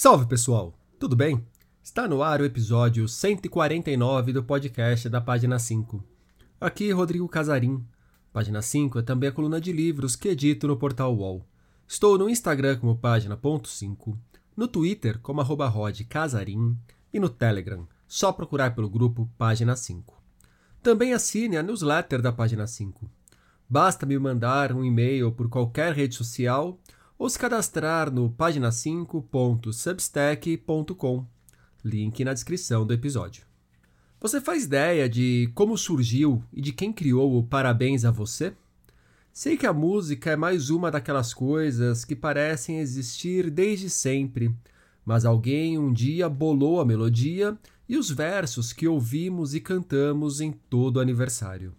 Salve pessoal, tudo bem? Está no ar o episódio 149 do podcast da página 5. Aqui Rodrigo Casarim. Página 5 é também a coluna de livros que edito no portal UOL. Estou no Instagram como página.5, no Twitter como arroba rodcasarim e no Telegram, só procurar pelo grupo Página 5. Também assine a newsletter da página 5. Basta me mandar um e-mail por qualquer rede social ou se cadastrar no página5.substack.com. Link na descrição do episódio. Você faz ideia de como surgiu e de quem criou o Parabéns a Você? Sei que a música é mais uma daquelas coisas que parecem existir desde sempre, mas alguém um dia bolou a melodia e os versos que ouvimos e cantamos em todo aniversário.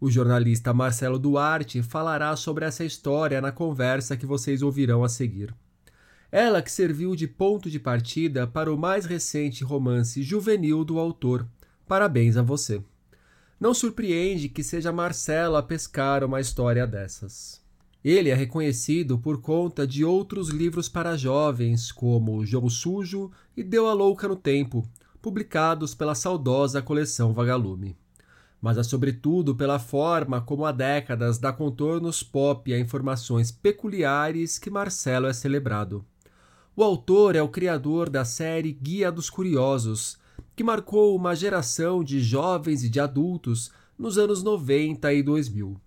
O jornalista Marcelo Duarte falará sobre essa história na conversa que vocês ouvirão a seguir. Ela que serviu de ponto de partida para o mais recente romance juvenil do autor. Parabéns a você. Não surpreende que seja Marcelo a pescar uma história dessas. Ele é reconhecido por conta de outros livros para jovens, como Jogo Sujo e Deu a Louca no Tempo, publicados pela saudosa coleção Vagalume mas é sobretudo pela forma como há décadas dá contornos pop a informações peculiares que Marcelo é celebrado. O autor é o criador da série Guia dos Curiosos, que marcou uma geração de jovens e de adultos nos anos 90 e 2000.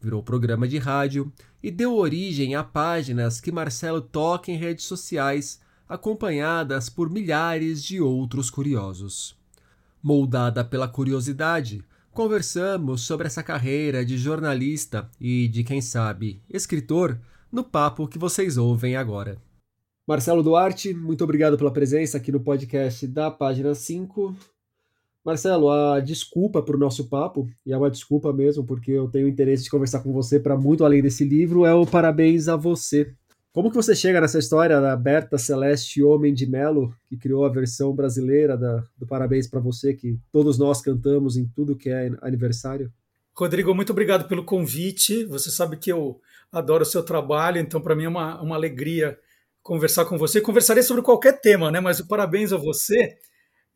Virou programa de rádio e deu origem a páginas que Marcelo toca em redes sociais, acompanhadas por milhares de outros curiosos. Moldada pela curiosidade, Conversamos sobre essa carreira de jornalista e de, quem sabe, escritor no papo que vocês ouvem agora. Marcelo Duarte, muito obrigado pela presença aqui no podcast da página 5. Marcelo, a desculpa para o nosso papo, e é uma desculpa mesmo, porque eu tenho interesse de conversar com você para muito além desse livro, é o Parabéns a Você, como que você chega nessa história da Berta Celeste Homem de Melo, que criou a versão brasileira da, do Parabéns para você, que todos nós cantamos em tudo que é aniversário? Rodrigo, muito obrigado pelo convite. Você sabe que eu adoro o seu trabalho, então para mim é uma, uma alegria conversar com você. Conversaria sobre qualquer tema, né? Mas o Parabéns a você,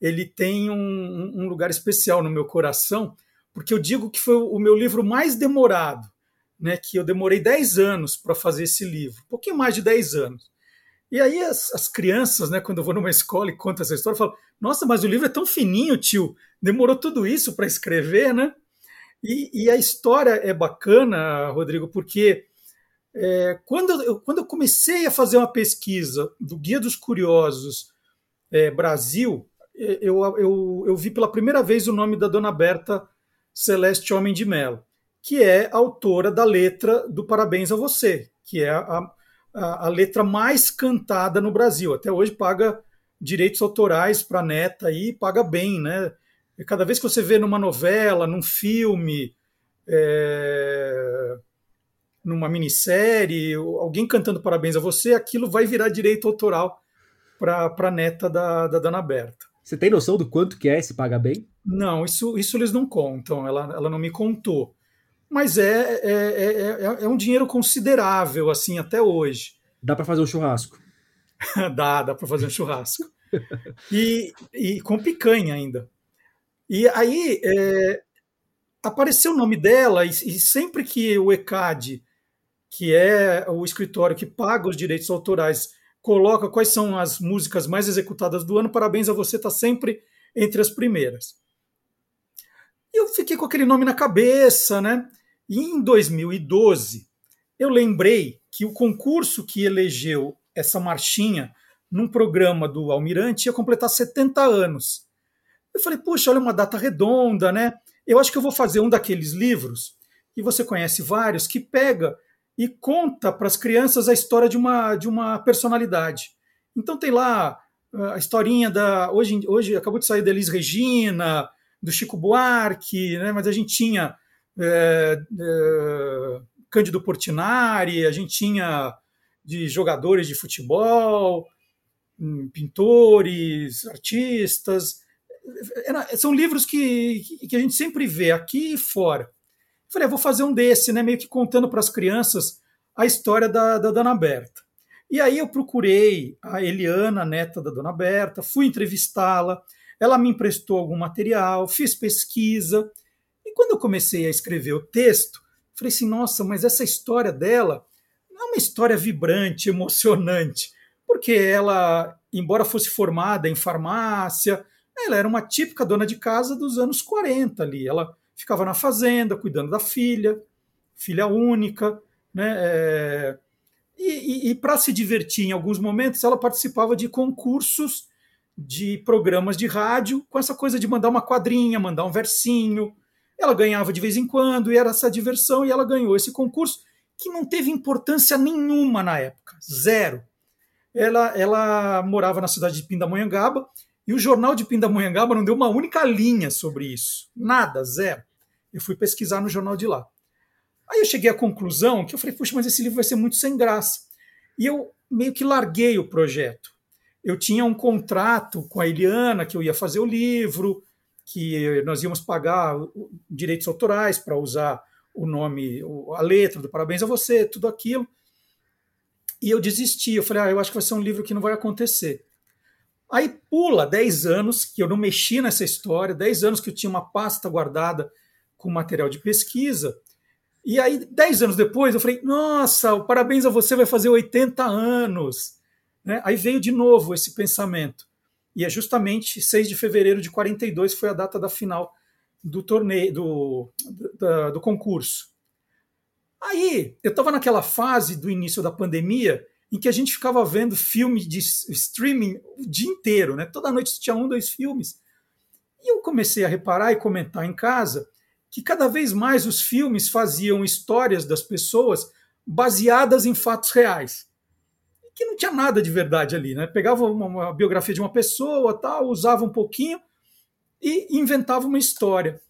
ele tem um, um lugar especial no meu coração, porque eu digo que foi o meu livro mais demorado né, que eu demorei 10 anos para fazer esse livro, um pouquinho mais de 10 anos. E aí as, as, crianças, né, quando eu vou numa escola e conto essa história, falam: Nossa, mas o livro é tão fininho, tio, demorou tudo isso para escrever, né? E, e, a história é bacana, Rodrigo, porque é, quando, eu, quando eu comecei a fazer uma pesquisa do Guia dos Curiosos é, Brasil, eu, eu, eu vi pela primeira vez o nome da dona Berta Celeste Homem de Mello que é autora da letra do Parabéns a Você, que é a, a, a letra mais cantada no Brasil. Até hoje paga direitos autorais para a neta e paga bem, né? E cada vez que você vê numa novela, num filme, é, numa minissérie, alguém cantando parabéns a você, aquilo vai virar direito autoral para a neta da, da Dona Berta. Você tem noção do quanto que é esse paga bem? Não, isso, isso eles não contam, ela, ela não me contou mas é, é, é, é, um dinheiro considerável, assim, até hoje. Dá para fazer um churrasco? dá, dá para fazer um churrasco. e, e com picanha ainda. E aí é, apareceu o nome dela, e, e, sempre que o ECAD, que é o escritório que paga os direitos autorais, coloca quais são as músicas mais executadas do ano, parabéns a você, está sempre entre as primeiras. E eu fiquei com aquele nome na cabeça, né? E em 2012, eu lembrei que o concurso que elegeu essa marchinha num programa do Almirante ia completar 70 anos. Eu falei, puxa, olha uma data redonda, né? Eu acho que eu vou fazer um daqueles livros, e você conhece vários, que pega e conta para as crianças a história de uma, de uma personalidade. Então tem lá ah, a historinha da. Hoje, hoje acabou de sair da Elis Regina, do Chico Buarque, né? mas a gente tinha é, é, Cândido Portinari, a gente tinha de jogadores de futebol, hum, pintores, artistas. Era, são livros que, que a gente sempre vê aqui e fora. falei, ah, vou fazer um desse, né, meio que contando para as crianças a história da, da Dona Berta. E aí eu procurei a Eliana, neta da dona Berta, fui entrevistá-la, ela me emprestou algum material, fiz pesquisa. Quando eu comecei a escrever o texto, falei assim: nossa, mas essa história dela é uma história vibrante, emocionante, porque ela, embora fosse formada em farmácia, ela era uma típica dona de casa dos anos 40 ali. Ela ficava na fazenda, cuidando da filha, filha única, né? É, e, e, e para se divertir em alguns momentos, ela participava de concursos de programas de rádio com essa coisa de mandar uma quadrinha, mandar um versinho. Ela ganhava de vez em quando e era essa diversão, e ela ganhou esse concurso que não teve importância nenhuma na época, zero. Ela, ela morava na cidade de Pindamonhangaba e o jornal de Pindamonhangaba não deu uma única linha sobre isso, nada, zero. Eu fui pesquisar no jornal de lá. Aí eu cheguei à conclusão que eu falei, puxa, mas esse livro vai ser muito sem graça. E eu meio que larguei o projeto. Eu tinha um contrato com a Eliana que eu ia fazer o livro, que nós íamos pagar direitos autorais para usar o nome, a letra do Parabéns a Você, tudo aquilo. E eu desisti. Eu falei, ah, eu acho que vai ser um livro que não vai acontecer. Aí pula 10 anos que eu não mexi nessa história, 10 anos que eu tinha uma pasta guardada com material de pesquisa. E aí, 10 anos depois, eu falei, nossa, o Parabéns a Você vai fazer 80 anos. Né? Aí veio de novo esse pensamento. E é justamente 6 de fevereiro de 42 foi a data da final do torneio, do, do, concurso. Aí, eu estava naquela fase do início da pandemia em que a gente ficava vendo filmes de streaming o dia inteiro, né? Toda noite tinha um, dois filmes. E eu comecei a reparar e comentar em casa que cada vez mais os filmes faziam histórias das pessoas baseadas em fatos reais. Que não tinha nada de verdade ali, né? Pegava uma, uma biografia de uma pessoa, tal, usava um pouquinho e inventava uma história.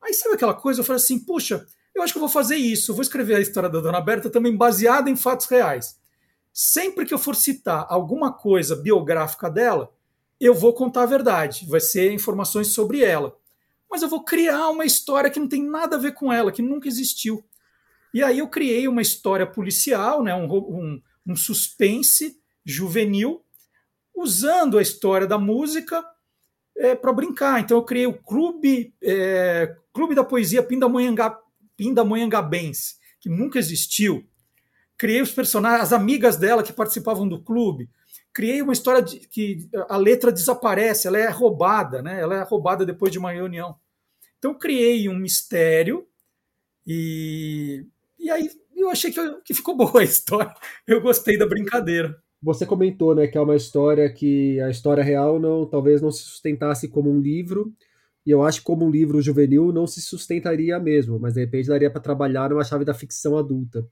Aí sabe aquela coisa? Eu falei assim, puxa, eu acho que eu vou fazer isso. Vou escrever a história da Dona Berta também baseada em fatos reais. Sempre que eu for citar alguma coisa biográfica dela, eu vou contar a verdade. Vai ser informações sobre ela mas eu vou criar uma história que não tem nada a ver com ela, que nunca existiu. E aí eu criei uma história policial, né, um, um, um suspense juvenil, usando a história da música é, para brincar. Então eu criei o Clube, é, Clube da Poesia Pindamonhanga, Pindamonhangabense, que nunca existiu. Criei os personagens, as amigas dela que participavam do clube. Criei uma história de, que a letra desaparece, ela é roubada, né? ela é roubada depois de uma reunião. Então criei um mistério e, e aí eu achei que, que ficou boa a história. Eu gostei da brincadeira. Você comentou, né, que é uma história que a história real não, talvez não se sustentasse como um livro, e eu acho que como um livro juvenil não se sustentaria mesmo, mas de repente daria para trabalhar numa chave da ficção adulta.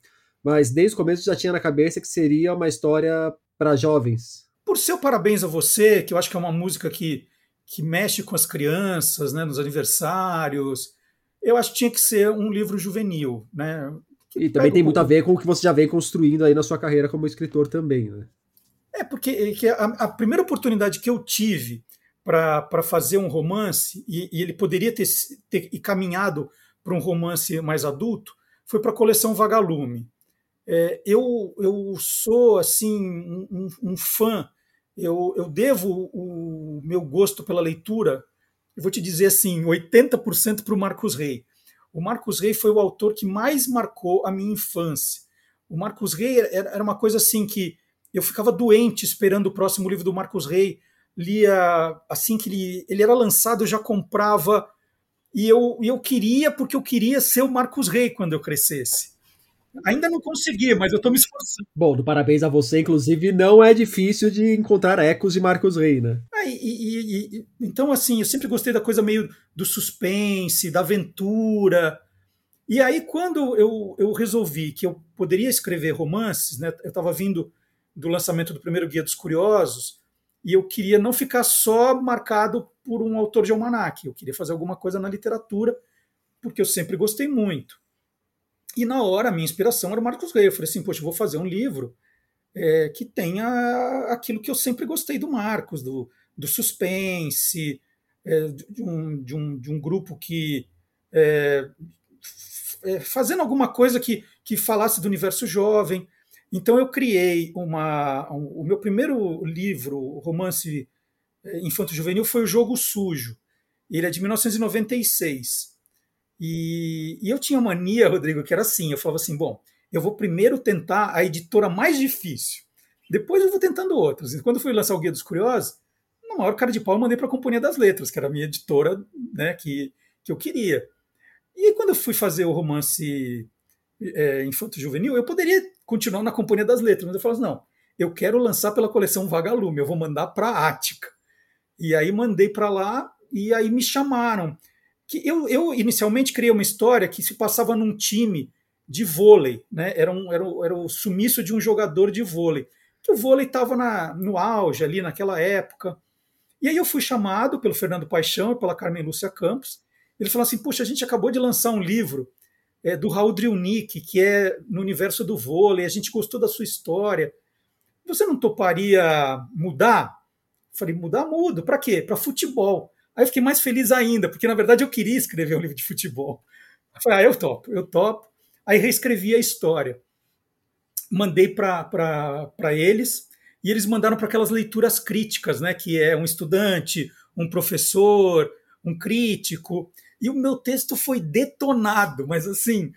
Mas desde o começo já tinha na cabeça que seria uma história para jovens. Por seu parabéns a você, que eu acho que é uma música que que mexe com as crianças, né, nos aniversários. Eu acho que tinha que ser um livro juvenil, né? E também tem muito a ver com o que você já vem construindo aí na sua carreira como escritor também, né? É, porque é a, a primeira oportunidade que eu tive para fazer um romance, e, e ele poderia ter, ter caminhado para um romance mais adulto, foi para a coleção Vagalume. É, eu, eu sou, assim, um, um fã eu, eu devo o meu gosto pela leitura, eu vou te dizer assim, 80% para o Marcos Rey. O Marcos Rey foi o autor que mais marcou a minha infância. O Marcos Rey era uma coisa assim que eu ficava doente esperando o próximo livro do Marcos Rey, lia assim que ele, ele era lançado, eu já comprava e eu, eu queria porque eu queria ser o Marcos Rey quando eu crescesse. Ainda não consegui, mas eu estou me esforçando. Bom, parabéns a você, inclusive, não é difícil de encontrar ecos de Marcos Rey, né? E, e, e, então, assim, eu sempre gostei da coisa meio do suspense, da aventura. E aí, quando eu, eu resolvi que eu poderia escrever romances, né, eu estava vindo do lançamento do primeiro Guia dos Curiosos, e eu queria não ficar só marcado por um autor de almanac, eu queria fazer alguma coisa na literatura, porque eu sempre gostei muito. E na hora a minha inspiração era o Marcos Rey. Eu falei assim, poxa, vou fazer um livro é, que tenha aquilo que eu sempre gostei do Marcos, do, do suspense, é, de, um, de, um, de um grupo que. É, é, fazendo alguma coisa que, que falasse do universo jovem. Então eu criei uma. Um, o meu primeiro livro, romance eh, infanto-juvenil, foi O Jogo Sujo. Ele é de 1996. E, e eu tinha mania, Rodrigo, que era assim: eu falava assim, bom, eu vou primeiro tentar a editora mais difícil, depois eu vou tentando outras. E quando eu fui lançar o Guia dos Curiosos, maior cara de pau eu mandei para a Companhia das Letras, que era a minha editora né, que, que eu queria. E quando eu fui fazer o romance é, infanto-juvenil, eu poderia continuar na Companhia das Letras, mas eu falei assim, não, eu quero lançar pela coleção Vagalume, eu vou mandar para a Ática. E aí mandei para lá e aí me chamaram. Que eu, eu inicialmente criei uma história que se passava num time de vôlei, né? Era, um, era, era o sumiço de um jogador de vôlei. Que o vôlei estava no auge ali naquela época. E aí eu fui chamado pelo Fernando Paixão e pela Carmen Lúcia Campos. Ele falou assim: Puxa, a gente acabou de lançar um livro é, do Raul Driunic, que é no universo do vôlei, a gente gostou da sua história. Você não toparia mudar? Falei, mudar, mudo. Para quê? Para futebol. Aí eu fiquei mais feliz ainda, porque na verdade eu queria escrever um livro de futebol. Eu falei, ah, eu topo, eu topo. Aí reescrevi a história. Mandei para eles, e eles mandaram para aquelas leituras críticas, né? Que é um estudante, um professor, um crítico. E o meu texto foi detonado, mas assim,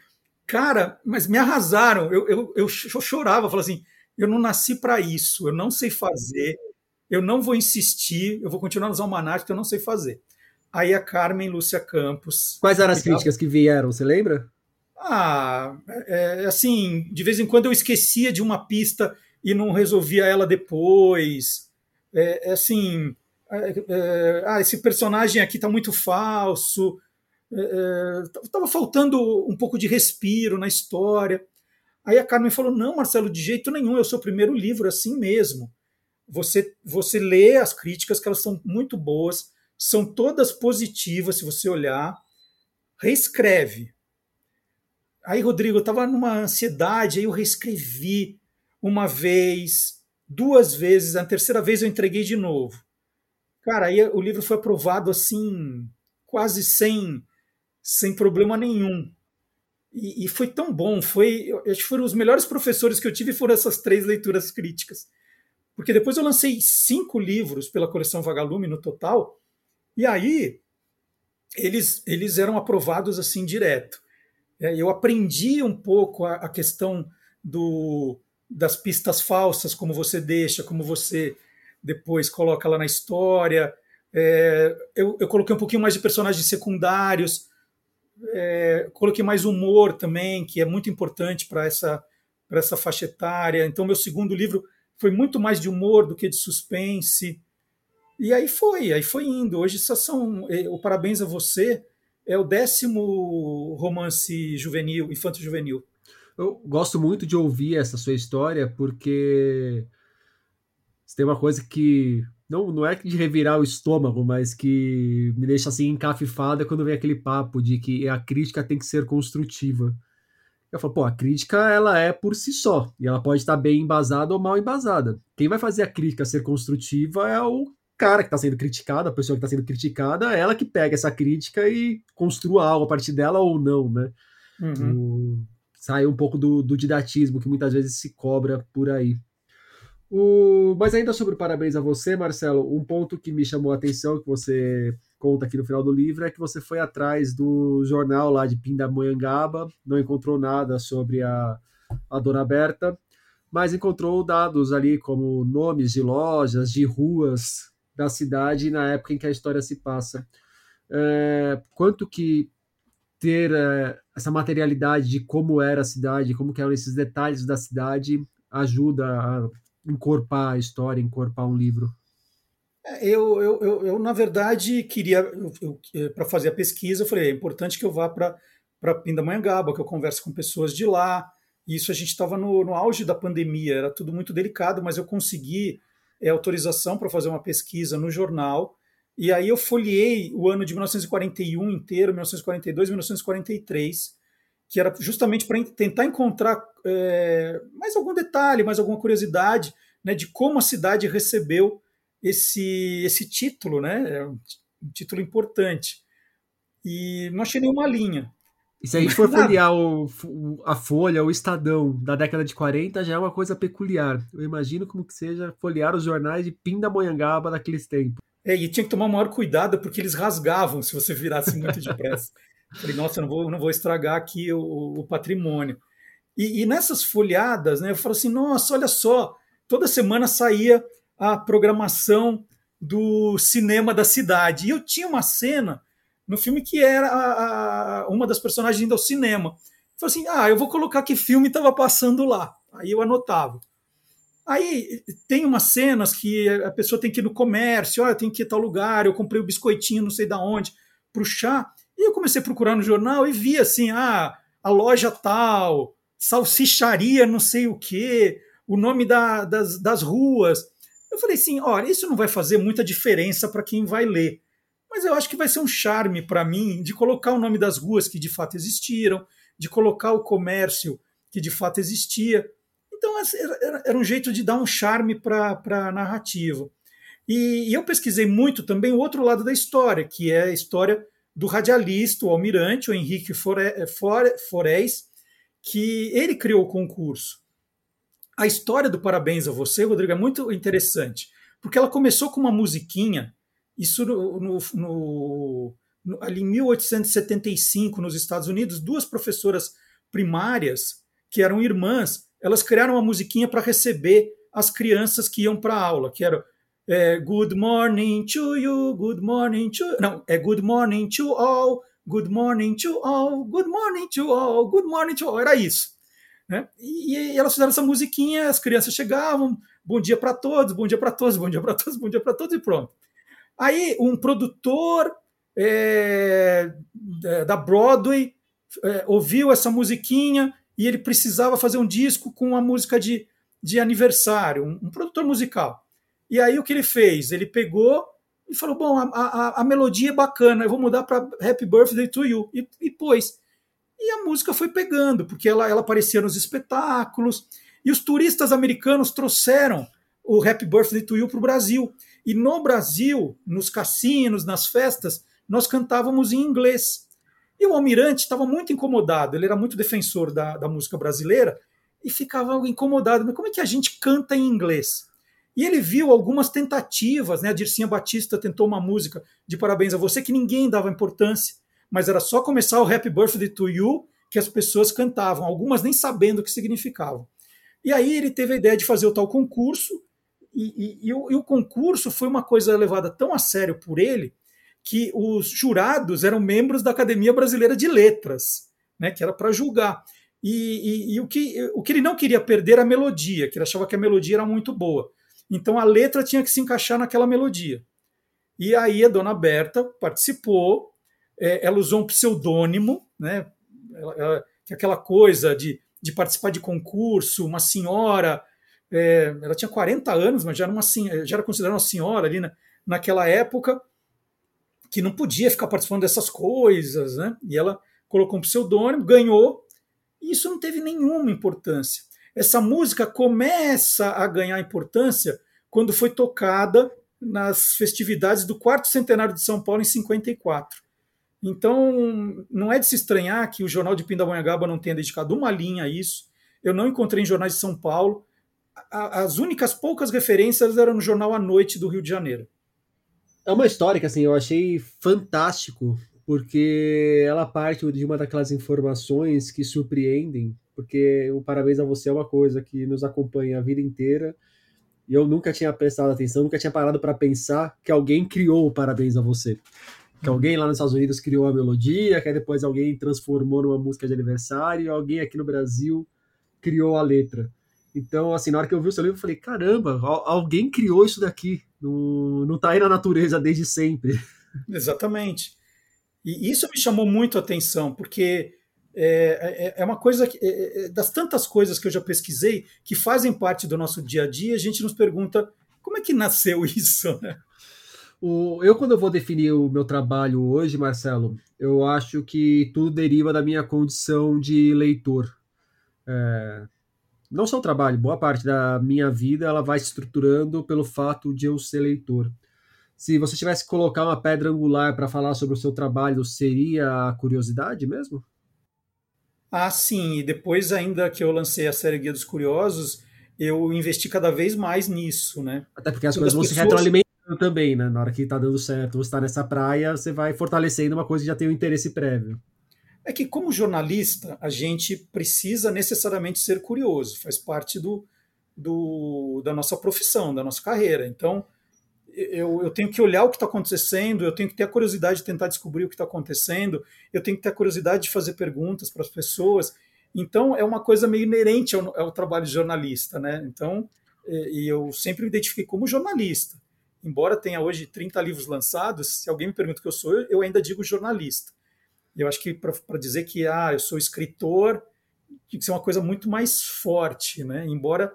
cara, mas me arrasaram. Eu, eu, eu chorava, falava assim: eu não nasci para isso, eu não sei fazer, eu não vou insistir, eu vou continuar nos almanacs que eu não sei fazer. Aí a Carmen Lúcia Campos. Quais eram as críticas que vieram, você lembra? Ah, é, é, assim, de vez em quando eu esquecia de uma pista e não resolvia ela depois. É, é assim, é, é, ah, esse personagem aqui está muito falso estava é, faltando um pouco de respiro na história. Aí a Carmen falou: Não, Marcelo, de jeito nenhum, é o seu primeiro livro, assim mesmo. Você, você lê as críticas, que elas são muito boas, são todas positivas, se você olhar. Reescreve. Aí, Rodrigo, eu estava numa ansiedade, aí eu reescrevi uma vez, duas vezes, a terceira vez eu entreguei de novo. Cara, aí o livro foi aprovado assim, quase sem sem problema nenhum. E, e foi tão bom, foi, acho que foram os melhores professores que eu tive foram essas três leituras críticas. Porque depois eu lancei cinco livros pela coleção Vagalume no total, e aí eles, eles eram aprovados assim direto. É, eu aprendi um pouco a, a questão do, das pistas falsas, como você deixa, como você depois coloca lá na história. É, eu, eu, coloquei um pouquinho mais de personagens secundários, é, coloquei mais humor também, que é muito importante para essa, essa faixa etária. Então, meu segundo livro foi muito mais de humor do que de suspense. E aí foi, aí foi indo. Hoje são. É, o Parabéns a Você é o décimo romance juvenil, infanto-juvenil. Eu gosto muito de ouvir essa sua história, porque tem uma coisa que não, não é de revirar o estômago, mas que me deixa assim encafifada quando vem aquele papo de que a crítica tem que ser construtiva. Eu falo, pô, a crítica ela é por si só, e ela pode estar bem embasada ou mal embasada. Quem vai fazer a crítica ser construtiva é o cara que está sendo criticado, a pessoa que está sendo criticada, é ela que pega essa crítica e construa algo a partir dela ou não, né? Uhum. O... Sai um pouco do, do didatismo que muitas vezes se cobra por aí. O... Mas ainda sobre parabéns a você, Marcelo, um ponto que me chamou a atenção, que você conta aqui no final do livro, é que você foi atrás do jornal lá de Pindamonhangaba, não encontrou nada sobre a, a Dona Berta, mas encontrou dados ali como nomes de lojas, de ruas da cidade na época em que a história se passa. É, quanto que ter é, essa materialidade de como era a cidade, como que eram esses detalhes da cidade, ajuda a encorpar a história, encorpar um livro? É, eu, eu, eu, eu na verdade, queria, para fazer a pesquisa, eu falei, é importante que eu vá para Pindamonhangaba, que eu converse com pessoas de lá. Isso a gente estava no, no auge da pandemia, era tudo muito delicado, mas eu consegui é, autorização para fazer uma pesquisa no jornal. E aí eu folhei o ano de 1941 inteiro, 1942, 1943, que era justamente para tentar encontrar é, mais algum detalhe, mais alguma curiosidade né, de como a cidade recebeu esse, esse título, né, é um título importante. E não achei nenhuma linha. E se a gente for folhear o, a Folha, o Estadão da década de 40, já é uma coisa peculiar. Eu imagino como que seja folhear os jornais de Pindamonhangaba daqueles tempos. É, e tinha que tomar maior cuidado porque eles rasgavam se você virasse muito depressa. Falei, nossa, eu não vou, não vou estragar aqui o, o patrimônio. E, e, nessas folhadas, né, eu falo assim, nossa, olha só, toda semana saía a programação do cinema da cidade. E eu tinha uma cena no filme que era a, a, uma das personagens indo ao cinema. Eu falei assim, ah, eu vou colocar que filme estava passando lá. Aí eu anotava. Aí tem umas cenas que a pessoa tem que ir no comércio, olha, tem que ir tal lugar, eu comprei o um biscoitinho, não sei da onde, para o chá. E eu comecei a procurar no jornal e vi assim, ah, a loja tal, salsicharia não sei o quê, o nome da, das, das ruas. Eu falei assim, olha, isso não vai fazer muita diferença para quem vai ler. Mas eu acho que vai ser um charme para mim de colocar o nome das ruas que de fato existiram, de colocar o comércio que de fato existia. Então era, era um jeito de dar um charme para a narrativa. E, e, eu pesquisei muito também o outro lado da história, que é a história do radialista, o almirante, o Henrique Forés, que ele criou o concurso. A história do Parabéns a Você, Rodrigo, é muito interessante, porque ela começou com uma musiquinha, isso no, no, no, no ali em 1875, nos Estados Unidos, duas professoras primárias, que eram irmãs, elas criaram uma musiquinha para receber as crianças que iam para a aula, que era é, good morning to you, good morning to. Não, é good morning to all, good morning to all, good morning to all, good morning to all. Era isso. Né? E, e elas fizeram essa musiquinha, as crianças chegavam, bom dia para todos, bom dia para todos, bom dia para todos, bom dia para todos e pronto. Aí um produtor é, da Broadway é, ouviu essa musiquinha e ele precisava fazer um disco com uma música de, de aniversário, um, um produtor musical. E aí o que ele fez? Ele pegou e falou: Bom, a, a, a melodia é bacana, eu vou mudar para Happy Birthday to You. E, e pôs. E a música foi pegando, porque ela, ela aparecia nos espetáculos. E os turistas americanos trouxeram o Happy Birthday to You para o Brasil. E no Brasil, nos cassinos, nas festas, nós cantávamos em inglês. E o Almirante estava muito incomodado, ele era muito defensor da, da música brasileira e ficava incomodado. Mas como é que a gente canta em inglês? E ele viu algumas tentativas, né? A Dircinha Batista tentou uma música de Parabéns a Você que ninguém dava importância, mas era só começar o Happy Birthday to You que as pessoas cantavam, algumas nem sabendo o que significavam. E aí ele teve a ideia de fazer o tal concurso, e, e, e, o, e o concurso foi uma coisa levada tão a sério por ele que os jurados eram membros da Academia Brasileira de Letras, né, que era para julgar. E, e, e, o, que, o que ele não queria perder era a melodia, que ele achava que a melodia era muito boa. Então a letra tinha que se encaixar naquela melodia. E aí a dona Berta participou, é, ela usou um pseudônimo, né? Ela, ela, é aquela coisa de, de participar de concurso, uma senhora, é, ela tinha 40 anos, mas já era, uma, já era considerada uma senhora ali na, naquela época, que não podia ficar participando dessas coisas, né? E ela colocou um pseudônimo, ganhou, e isso não teve nenhuma importância essa música começa a ganhar importância quando foi tocada nas festividades do quarto centenário de São Paulo em 54. Então, não é de se estranhar que o Jornal de Pindamonhangaba não tenha dedicado uma linha a isso. Eu não encontrei em jornais de São Paulo. As únicas poucas referências eram no Jornal à Noite do Rio de Janeiro. É uma história que assim, eu achei fantástico, porque ela parte de uma daquelas informações que surpreendem porque o Parabéns a Você é uma coisa que nos acompanha a vida inteira. E eu nunca tinha prestado atenção, nunca tinha parado para pensar que alguém criou o Parabéns a Você. Que uhum. alguém lá nos Estados Unidos criou a melodia, que depois alguém transformou numa música de aniversário, e alguém aqui no Brasil criou a letra. Então, assim, na hora que eu vi o seu livro, eu falei: caramba, alguém criou isso daqui. Não, não tá aí na natureza desde sempre. Exatamente. E isso me chamou muito a atenção, porque é, é, é uma coisa que, é, é, das tantas coisas que eu já pesquisei que fazem parte do nosso dia a dia, a gente nos pergunta como é que nasceu isso, né? O, eu, quando eu vou definir o meu trabalho hoje, Marcelo, eu acho que tudo deriva da minha condição de leitor. É, não só o trabalho, boa parte da minha vida ela vai se estruturando pelo fato de eu ser leitor. Se você tivesse que colocar uma pedra angular para falar sobre o seu trabalho, seria a curiosidade mesmo? Ah, sim, e depois ainda que eu lancei a série Guia dos Curiosos, eu investi cada vez mais nisso, né? Até porque as coisas vão pessoas... se retroalimentando também, né? Na hora que tá dando certo, você tá nessa praia, você vai fortalecendo uma coisa que já tem um interesse prévio. É que como jornalista, a gente precisa necessariamente ser curioso, faz parte do, do da nossa profissão, da nossa carreira. Então, eu, eu, tenho que olhar o que está acontecendo, eu tenho que ter a curiosidade de tentar descobrir o que está acontecendo, eu tenho que ter a curiosidade de fazer perguntas para as pessoas. Então, é uma coisa meio inerente ao, ao trabalho de jornalista, né? Então, e, eu sempre me identifiquei como jornalista. Embora tenha hoje 30 livros lançados, se alguém me pergunta o que eu sou, eu ainda digo jornalista. Eu acho que para dizer que ah, eu sou escritor, tem que ser uma coisa muito mais forte, né? Embora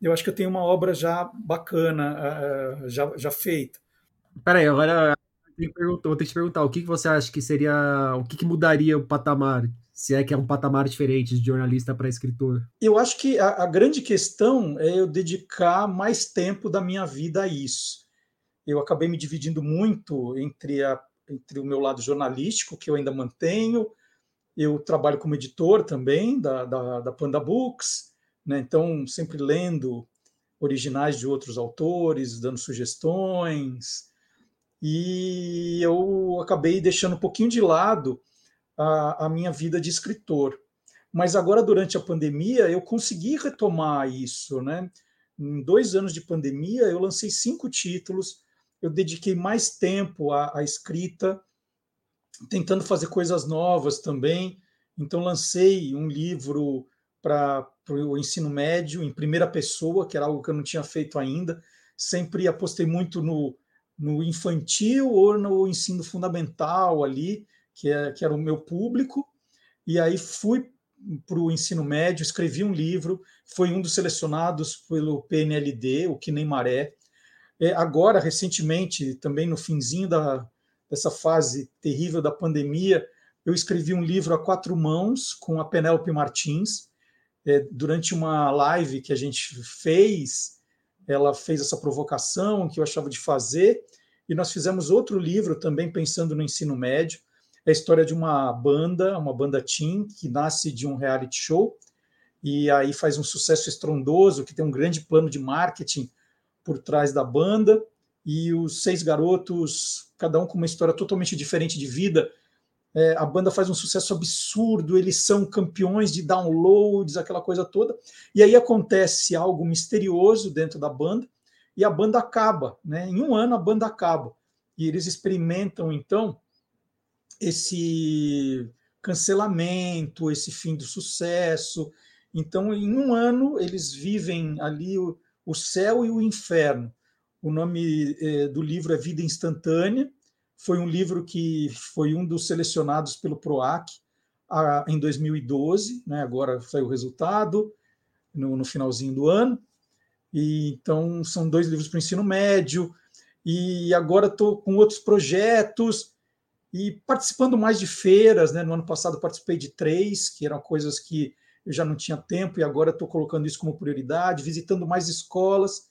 eu acho que eu tenho uma obra já bacana, uh, já, já feita. Peraí, agora vou ter que te perguntar, o que, que você acha que seria, o que, que mudaria o patamar, se é que é um patamar diferente de jornalista para escritor? Eu acho que a, a, grande questão é eu dedicar mais tempo da minha vida a isso. Eu acabei me dividindo muito entre, a, entre o meu lado jornalístico, que eu ainda mantenho, eu trabalho como editor também da, da, da Panda Books, né? Então, sempre lendo originais de outros autores, dando sugestões, e eu acabei deixando um pouquinho de lado a, a minha vida de escritor. Mas agora, durante a pandemia, eu consegui retomar isso. Né? Em dois anos de pandemia, eu lancei cinco títulos, eu dediquei mais tempo à, à escrita, tentando fazer coisas novas também. Então, lancei um livro para o ensino médio em primeira pessoa, que era algo que eu não tinha feito ainda. Sempre apostei muito no, no infantil ou no ensino fundamental ali, que, é, que era o meu público. E aí fui para o ensino médio, escrevi um livro, foi um dos selecionados pelo PNLD, o Que Nem Maré. É, agora, recentemente, também no finzinho da, dessa fase terrível da pandemia, eu escrevi um livro a quatro mãos com a Penélope Martins, é, durante uma live que a gente fez, ela fez essa provocação que eu achava de fazer, e nós fizemos outro livro também pensando no ensino médio. É a história de uma banda, uma banda teen, que nasce de um reality show, e aí faz um sucesso estrondoso, que tem um grande plano de marketing por trás da banda, e os seis garotos, cada um com uma história totalmente diferente de vida, é, a banda faz um sucesso absurdo, eles são campeões de downloads, aquela coisa toda. E aí acontece algo misterioso dentro da banda e a banda acaba, né? Em um ano a banda acaba e eles experimentam então esse cancelamento, esse fim do sucesso. Então, em um ano eles vivem ali o, o céu e o inferno. O nome eh, do livro é Vida Instantânea foi um livro que foi um dos selecionados pelo PROAC a, em 2012, né? agora foi o resultado, no, no finalzinho do ano. E, então, são dois livros para o ensino médio, e agora estou com outros projetos e participando mais de feiras. Né? No ano passado participei de três, que eram coisas que eu já não tinha tempo, e agora estou colocando isso como prioridade, visitando mais escolas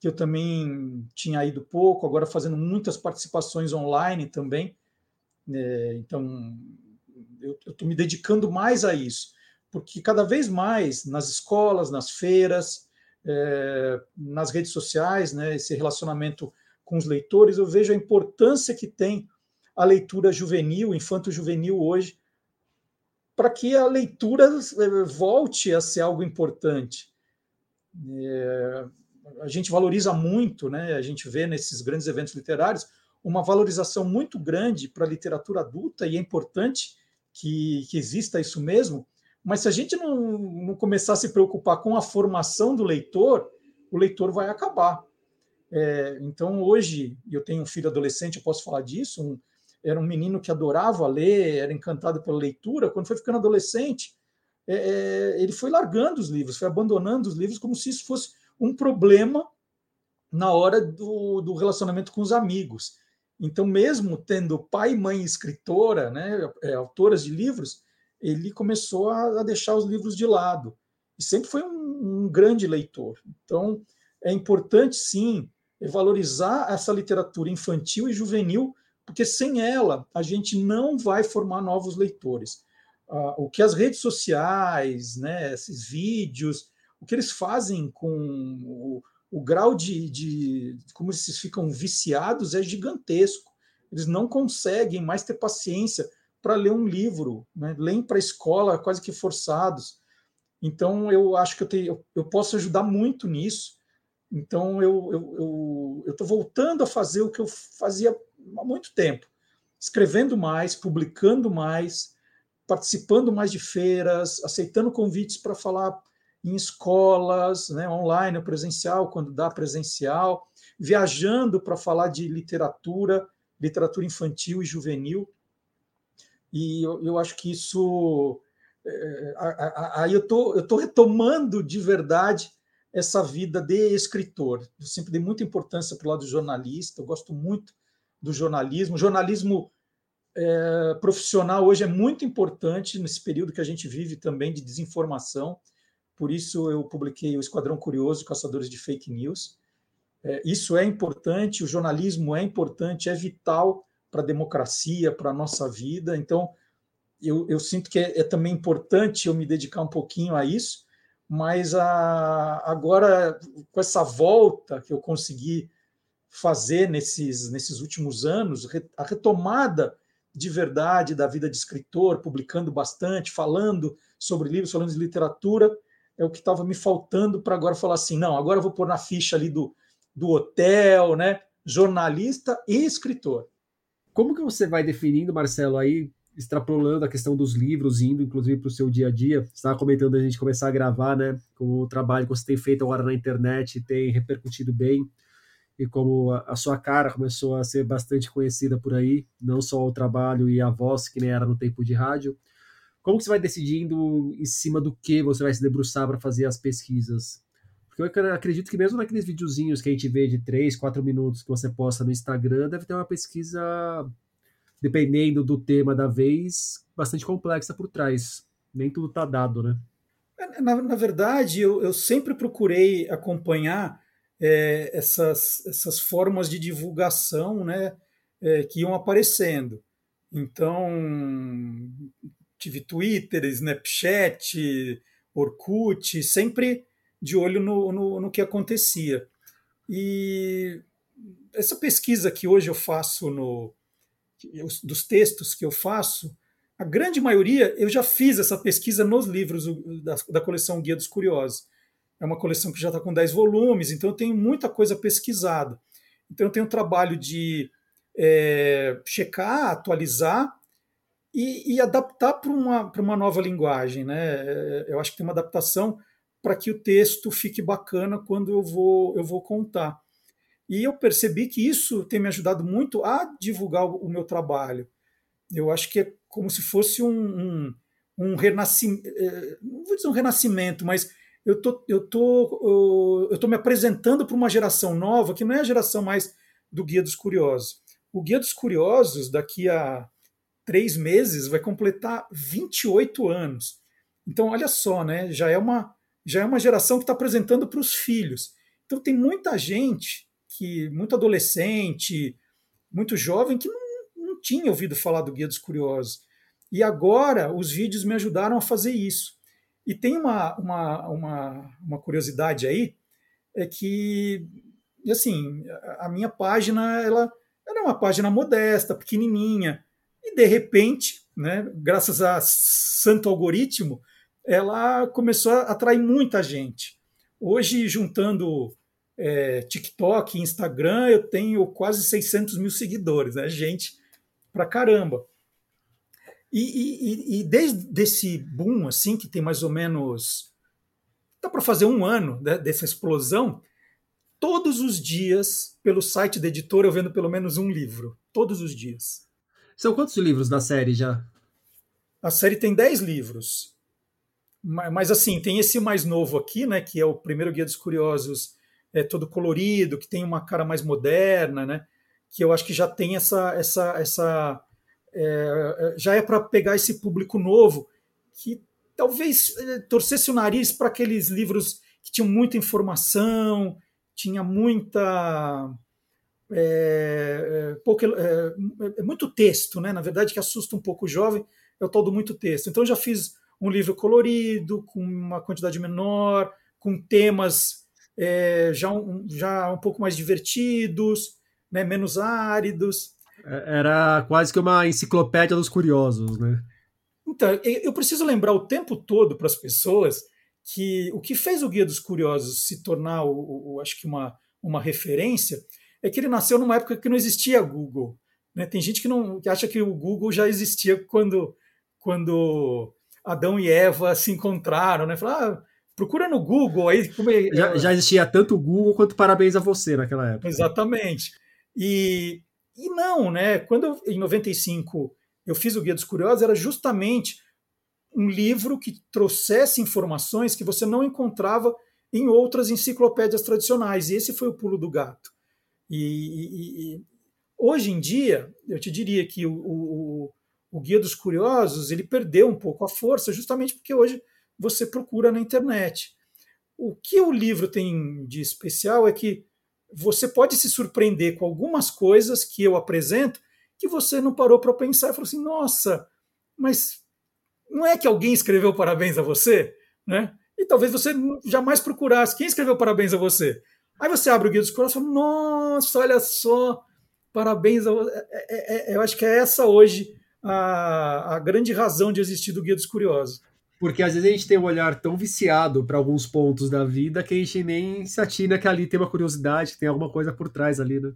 que eu também tinha ido pouco, agora fazendo muitas participações online também. É, então, eu estou me dedicando mais a isso, porque cada vez mais nas escolas, nas feiras, é, nas redes sociais, né, esse relacionamento com os leitores, eu vejo a importância que tem a leitura juvenil, infanto-juvenil hoje, para que a leitura é, volte a ser algo importante. É, a gente valoriza muito, né? A gente vê nesses grandes eventos literários uma valorização muito grande para a literatura adulta e é importante que, que exista isso mesmo. Mas se a gente não, não começar a se preocupar com a formação do leitor, o leitor vai acabar. É, então, hoje, eu tenho um filho adolescente, eu posso falar disso. Um, era um menino que adorava ler, era encantado pela leitura. Quando foi ficando adolescente, é, é, ele foi largando os livros, foi abandonando os livros como se isso fosse um problema na hora do, do relacionamento com os amigos. Então, mesmo tendo pai e mãe escritora, né, é, autoras de livros, ele começou a, a, deixar os livros de lado. E sempre foi um, um grande leitor. Então, é importante, sim, valorizar essa literatura infantil e juvenil, porque sem ela a gente não vai formar novos leitores. o que as redes sociais, né, esses vídeos, o que eles fazem com o, o grau de, de como eles ficam viciados é gigantesco. Eles não conseguem mais ter paciência para ler um livro, né? leem para a escola quase que forçados. Então, eu acho que eu, tenho, eu posso ajudar muito nisso. Então, eu estou voltando a fazer o que eu fazia há muito tempo, escrevendo mais, publicando mais, participando mais de feiras, aceitando convites para falar em escolas, né, online ou presencial, quando dá presencial, viajando para falar de literatura, literatura infantil e juvenil. E eu, eu acho que isso. É, aí eu tô, estou retomando de verdade essa vida de escritor. Eu sempre dei muita importância para o lado jornalista, eu gosto muito do jornalismo. O jornalismo é, profissional hoje é muito importante nesse período que a gente vive também de desinformação. Por isso eu publiquei o Esquadrão Curioso, Caçadores de Fake News. É, isso é importante, o jornalismo é importante, é vital para a democracia, para a nossa vida. Então, eu, eu sinto que é, é, também importante eu me dedicar um pouquinho a isso, mas a, agora, com essa volta que eu consegui fazer nesses, nesses últimos anos, a retomada de verdade da vida de escritor, publicando bastante, falando sobre livros, falando de literatura, é o que estava me faltando para agora falar assim, não, agora eu vou pôr na ficha ali do, do hotel, né? Jornalista e escritor. Como que você vai definindo, Marcelo, aí, extrapolando a questão dos livros, indo inclusive para o seu dia a dia? Você estava comentando a gente começar a gravar, né? Com o trabalho que você tem feito agora na internet tem repercutido bem e como a, sua cara começou a ser bastante conhecida por aí, não só o trabalho e a voz que nem era no tempo de rádio. Como que você vai decidindo em cima do que você vai se debruçar para fazer as pesquisas? Porque eu acredito que mesmo naqueles videozinhos que a gente vê de 3, 4 minutos que você posta no Instagram, deve ter uma pesquisa, dependendo do tema da vez, bastante complexa por trás. Nem tudo está dado, né? É, na, na verdade, eu, eu, sempre procurei acompanhar é, essas, essas formas de divulgação né, é, que iam aparecendo. Então, tive Twitter, Snapchat, Orkut, sempre de olho no, no, no, que acontecia. E essa pesquisa que hoje eu faço no, dos textos que eu faço, a grande maioria eu já fiz essa pesquisa nos livros da, da coleção Guia dos Curiosos. É uma coleção que já está com 10 volumes, então eu tenho muita coisa pesquisada. Então eu tenho trabalho de é, checar, atualizar e, e adaptar para uma, uma nova linguagem. Né? Eu acho que tem uma adaptação para que o texto fique bacana quando eu vou, eu vou contar. E eu percebi que isso tem me ajudado muito a divulgar o meu trabalho. Eu acho que é como se fosse um, um, um renascimento, é, não vou dizer um renascimento, mas eu tô, eu tô, eu tô me apresentando para uma geração nova que não é a geração mais do Guia dos Curiosos. O Guia dos Curiosos, daqui a três meses, vai completar 28 anos. Então, olha só, né? já é uma, já é uma geração que está apresentando para os filhos. Então tem muita gente que, muito adolescente, muito jovem, que não, não tinha ouvido falar do Guia dos Curiosos. E agora os vídeos me ajudaram a fazer isso. E tem uma, uma, uma, uma curiosidade aí, é que, assim, a minha página, ela, ela é uma página modesta, pequenininha, e de repente, né, graças a santo algoritmo, ela começou a atrair muita gente. Hoje, juntando é, TikTok e Instagram, eu tenho quase 600 mil seguidores, né? gente pra caramba. E, e, e desde esse boom, assim, que tem mais ou menos. dá para fazer um ano né, dessa explosão, todos os dias, pelo site da editora, eu vendo pelo menos um livro. Todos os dias. São quantos livros da série já? A série tem 10 livros. Mas assim, tem esse mais novo aqui, né, que é o primeiro Guia dos Curiosos, é todo colorido, que tem uma cara mais moderna, né, que eu acho que já tem essa essa essa é, é já é para pegar esse público novo que talvez é, torcesse o nariz para aqueles livros que tinham muita informação, tinha muita é, é, pouco, é, muito texto, né? Na verdade, que assusta um pouco o jovem é o tal do muito texto. Então, já fiz um livro colorido, com uma quantidade menor, com temas já, um, já um pouco mais divertidos, né, menos áridos. É, era quase que uma enciclopédia dos curiosos, né? Então, eu preciso lembrar o tempo todo para as pessoas que o que fez o Guia dos Curiosos se tornar, o, o, acho que uma, uma referência, é que ele nasceu numa época que não existia Google. Né? Tem gente que, não, que acha que o Google já existia quando, quando Adão e Eva se encontraram. Né? Fala, ah, procura no Google. Aí, é, já, já, existia tanto o Google quanto Parabéns a Você naquela época. Exatamente. E, e não, né? Quando eu, em 95 eu fiz o Guia dos Curiosos, era justamente um livro que trouxesse informações que você não encontrava em outras enciclopédias tradicionais. E esse foi o pulo do gato. E, e, e hoje em dia, eu te diria que o, o, o, Guia dos Curiosos ele perdeu um pouco a força, justamente porque hoje você procura na internet. O que o livro tem de especial é que você pode se surpreender com algumas coisas que eu apresento que você não parou para pensar e falou assim: nossa, mas não é que alguém escreveu parabéns a você, né? E talvez você jamais procurasse quem escreveu parabéns a você. Aí você abre o Guia dos Curiosos e fala: nossa, olha só, parabéns a você. É, é, é, eu acho que é essa hoje a, a grande razão de existir do Guia dos Curiosos. Porque às vezes a gente tem um olhar tão viciado para alguns pontos da vida que a gente nem se atina que ali tem uma curiosidade, que tem alguma coisa por trás ali, né?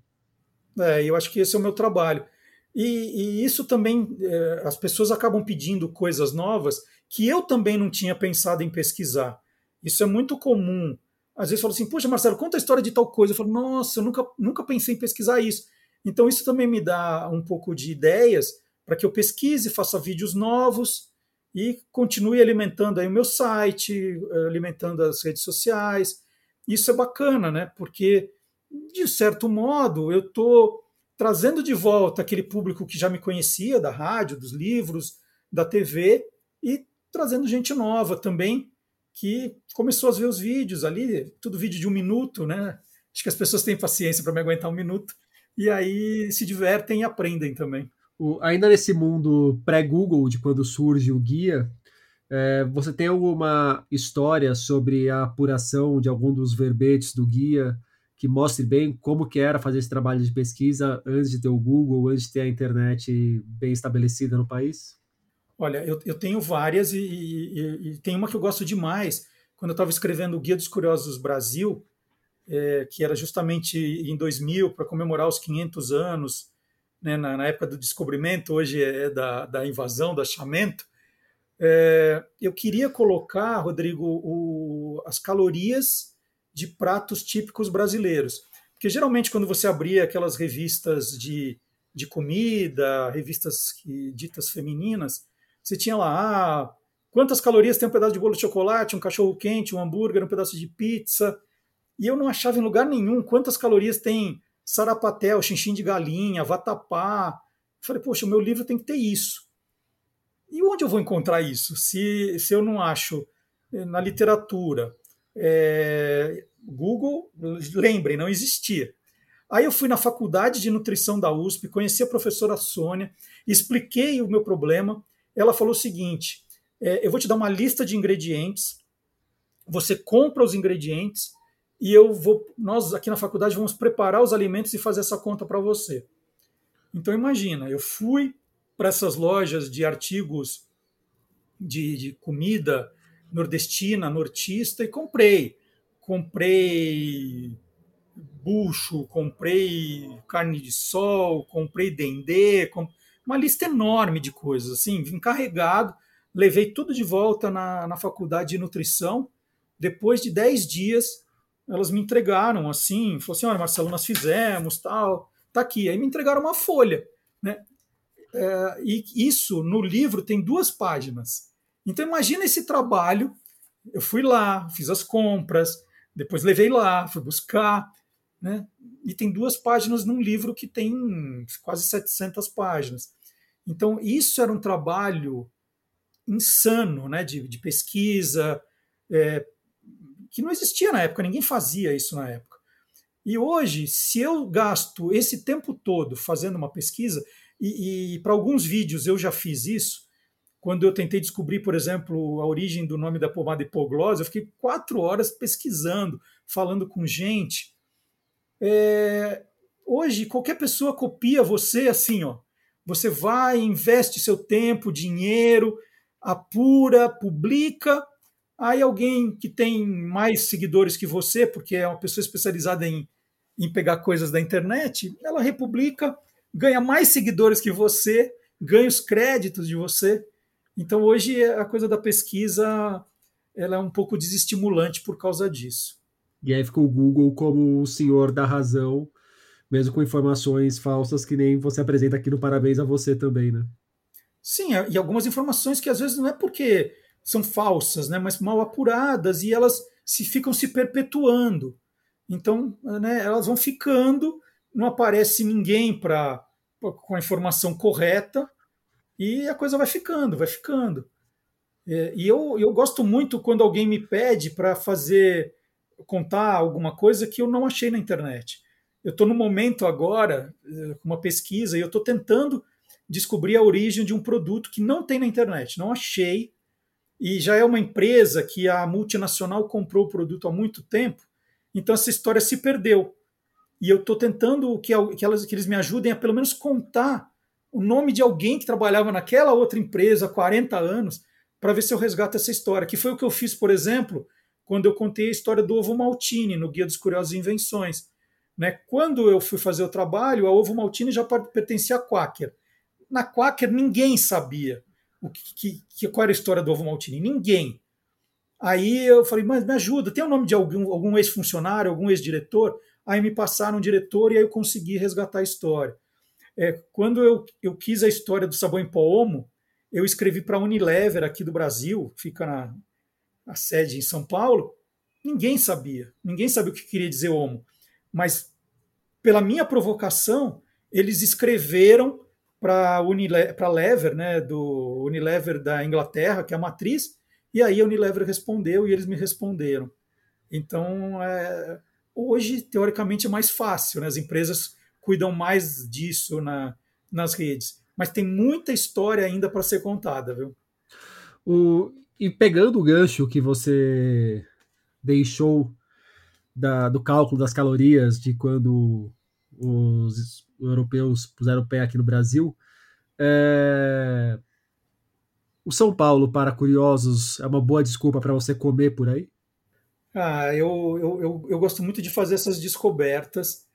É, eu acho que esse é o meu trabalho. E, e isso também, é, as pessoas acabam pedindo coisas novas que eu também não tinha pensado em pesquisar. Isso é muito comum. Às vezes falo assim, poxa, Marcelo, conta a história de tal coisa. Eu falo, nossa, eu nunca, nunca pensei em pesquisar isso. Então isso também me dá um pouco de ideias para que eu pesquise, faça vídeos novos e continue alimentando aí o meu site, alimentando as redes sociais. Isso é bacana, né? Porque, de certo modo, eu estou trazendo de volta aquele público que já me conhecia da rádio, dos livros, da TV e trazendo gente nova também que começou a ver os vídeos ali, tudo vídeo de um minuto, né? Acho que as pessoas têm paciência para me aguentar um minuto e aí se divertem e aprendem também. O, ainda nesse mundo pré-Google, de quando surge o guia, é, você tem alguma história sobre a apuração de algum dos verbetes do guia que mostre bem como que era fazer esse trabalho de pesquisa antes de ter o Google, antes de ter a internet bem estabelecida no país? Olha, eu, eu tenho várias e, e, e, tem uma que eu gosto demais. Quando eu estava escrevendo o Guia dos Curiosos Brasil, é, que era justamente em 2000, para comemorar os 500 anos, né, na, na, época do descobrimento, hoje é da, da invasão, do achamento, é, eu queria colocar, Rodrigo, o, as calorias de pratos típicos brasileiros. Porque geralmente, quando você abria aquelas revistas de, de comida, revistas que, ditas femininas, você tinha lá ah, quantas calorias tem um pedaço de bolo de chocolate, um cachorro quente, um hambúrguer, um pedaço de pizza. E eu não achava em lugar nenhum quantas calorias tem sarapatel, xinxim de galinha, vatapá. Eu falei, poxa, o meu livro tem que ter isso. E onde eu vou encontrar isso? Se, se eu não acho eh, na literatura, é, Google, lembrem, não existia. Aí eu fui na faculdade de nutrição da USP, conheci a professora Sônia, expliquei o meu problema. Ela falou o seguinte: é, eu vou te dar uma lista de ingredientes, você compra os ingredientes e eu vou, nós aqui na faculdade vamos preparar os alimentos e fazer essa conta para você. Então imagina, eu fui para essas lojas de artigos de, de comida nordestina, nortista e comprei. Comprei bucho, comprei carne de sol, comprei dendê, comp... uma lista enorme de coisas. Assim, vim carregado, levei tudo de volta na, na faculdade de nutrição. Depois de 10 dias, elas me entregaram assim, falou assim, olha Marcelo, nós fizemos, tal, tá aqui. Aí me entregaram uma folha, né? É, e isso no livro tem duas páginas. Então imagina esse trabalho. Eu fui lá, fiz as compras, depois levei lá, fui buscar, né? E tem duas páginas num livro que tem quase 700 páginas. Então isso era um trabalho insano, né? De, de pesquisa é, que não existia na época. Ninguém fazia isso na época. E hoje, se eu gasto esse tempo todo fazendo uma pesquisa, e, e para alguns vídeos eu já fiz isso, quando eu tentei descobrir, por exemplo, a origem do nome da pomada hipoglose, eu fiquei quatro horas pesquisando, falando com gente. É, hoje, qualquer pessoa copia você assim, ó. Você vai, investe seu tempo, dinheiro, apura, publica. Aí alguém que tem mais seguidores que você, porque é uma pessoa especializada em, em pegar coisas da internet, ela republica, ganha mais seguidores que você, ganha os créditos de você. Então hoje a coisa da pesquisa ela é um pouco desestimulante por causa disso. E aí fica o Google como o senhor da razão, mesmo com informações falsas que nem você apresenta aqui no Parabéns a você também, né? Sim, e algumas informações que às vezes não é porque são falsas, né, mas mal apuradas e elas se ficam se perpetuando. Então, né, elas vão ficando, não aparece ninguém para com a informação correta e a coisa vai ficando, vai ficando. É, e eu, eu gosto muito quando alguém me pede para fazer, contar alguma coisa que eu não achei na internet. Eu estou no momento agora, é, com uma pesquisa, e eu estou tentando descobrir a origem de um produto que não tem na internet. Não achei. E já é uma empresa que a multinacional comprou o produto há muito tempo, então essa história se perdeu. E eu estou tentando que, que, elas, que eles me ajudem a pelo menos contar o nome de alguém que trabalhava naquela outra empresa há 40 anos, para ver se eu resgato essa história. Que foi o que eu fiz, por exemplo, quando eu contei a história do ovo Maltini no Guia dos Curiosos Invenções. Né? Quando eu fui fazer o trabalho, a ovo Maltini já pertencia à Quaker. Na Quaker ninguém sabia o que, que, qual era a história do ovo Maltini, ninguém. Aí eu falei, mas me ajuda, tem o nome de algum, algum ex-funcionário, algum ex-diretor? Aí me passaram um diretor e aí eu consegui resgatar a história. É, quando eu, eu quis a história do sabão em pó eu escrevi para a Unilever aqui do Brasil, fica na a sede em São Paulo, ninguém sabia, ninguém sabia o que queria dizer Omo. Mas pela minha provocação, eles escreveram para a Lever, né, do Unilever da Inglaterra, que é a matriz, e aí a Unilever respondeu e eles me responderam. Então, é, hoje, teoricamente, é mais fácil, né? as empresas cuidam mais disso na, nas redes. Mas tem muita história ainda para ser contada, viu? O, e pegando o gancho que você deixou da, do cálculo das calorias de quando os europeus puseram o pé aqui no Brasil, é... o São Paulo, para curiosos, é uma boa desculpa para você comer por aí? Ah, eu, eu, eu, eu, gosto muito de fazer essas descobertas.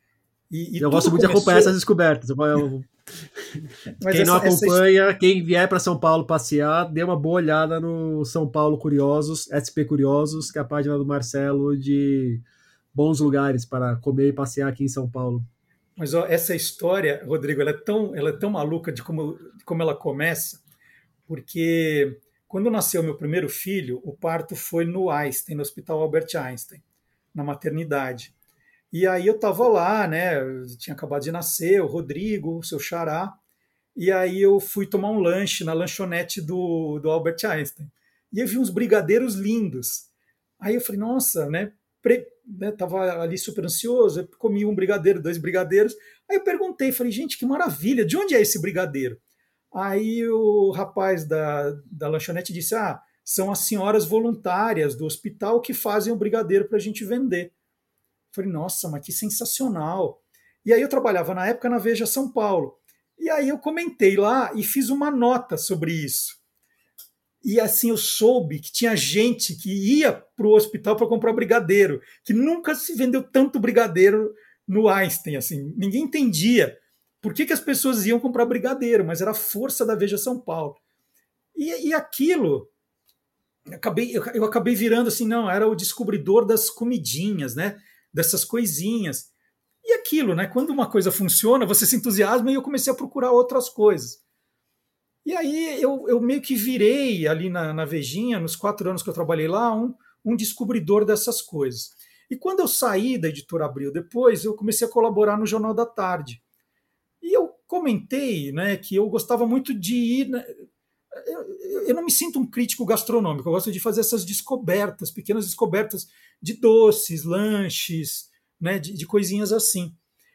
E, e eu gosto muito começou... de acompanhar essas descobertas. Eu... quem essa, não acompanha, essa... quem vier para São Paulo passear, dê uma boa olhada no São Paulo Curiosos, SP Curiosos, que é a página do Marcelo de bons lugares para comer e passear aqui em São Paulo. Mas ó, essa história, Rodrigo, ela é tão, ela é tão maluca de como, de como ela começa, porque quando nasceu meu primeiro filho, o parto foi no Einstein, no Hospital Albert Einstein, na maternidade. E aí eu estava lá, né? tinha acabado de nascer, o Rodrigo, o seu xará. E aí eu fui tomar um lanche na lanchonete do, do Albert Einstein. E eu vi uns brigadeiros lindos. Aí eu falei, nossa, né? Pre, né tava ali super ansioso, comi um brigadeiro, dois brigadeiros. Aí eu perguntei, falei, gente, que maravilha, de onde é esse brigadeiro? Aí o rapaz da, da lanchonete disse, ah, são as senhoras voluntárias do hospital que fazem o brigadeiro para a gente vender. Falei, nossa, mas que sensacional. E aí eu trabalhava na época na Veja São Paulo. E aí eu comentei lá e fiz uma nota sobre isso. E assim eu soube que tinha gente que ia para o hospital para comprar brigadeiro, que nunca se vendeu tanto brigadeiro no Einstein. Assim, ninguém entendia por que, que as pessoas iam comprar brigadeiro, mas era a força da Veja São Paulo. E, e aquilo, eu acabei, eu, eu acabei virando assim, não, era o descobridor das comidinhas, né? dessas coisinhas. E aquilo, né? Quando uma coisa funciona, você se entusiasma e eu comecei a procurar outras coisas. E aí eu, eu meio que virei ali na, na Vejinha, nos quatro anos que eu trabalhei lá, um, um descobridor dessas coisas. E quando eu saí da editora Abril depois, eu comecei a colaborar no Jornal da Tarde. E eu comentei né, que eu gostava muito de ir. Né, eu, eu não me sinto um crítico gastronômico, eu gosto de fazer essas descobertas, pequenas descobertas de doces, lanches, né, de, de coisinhas assim.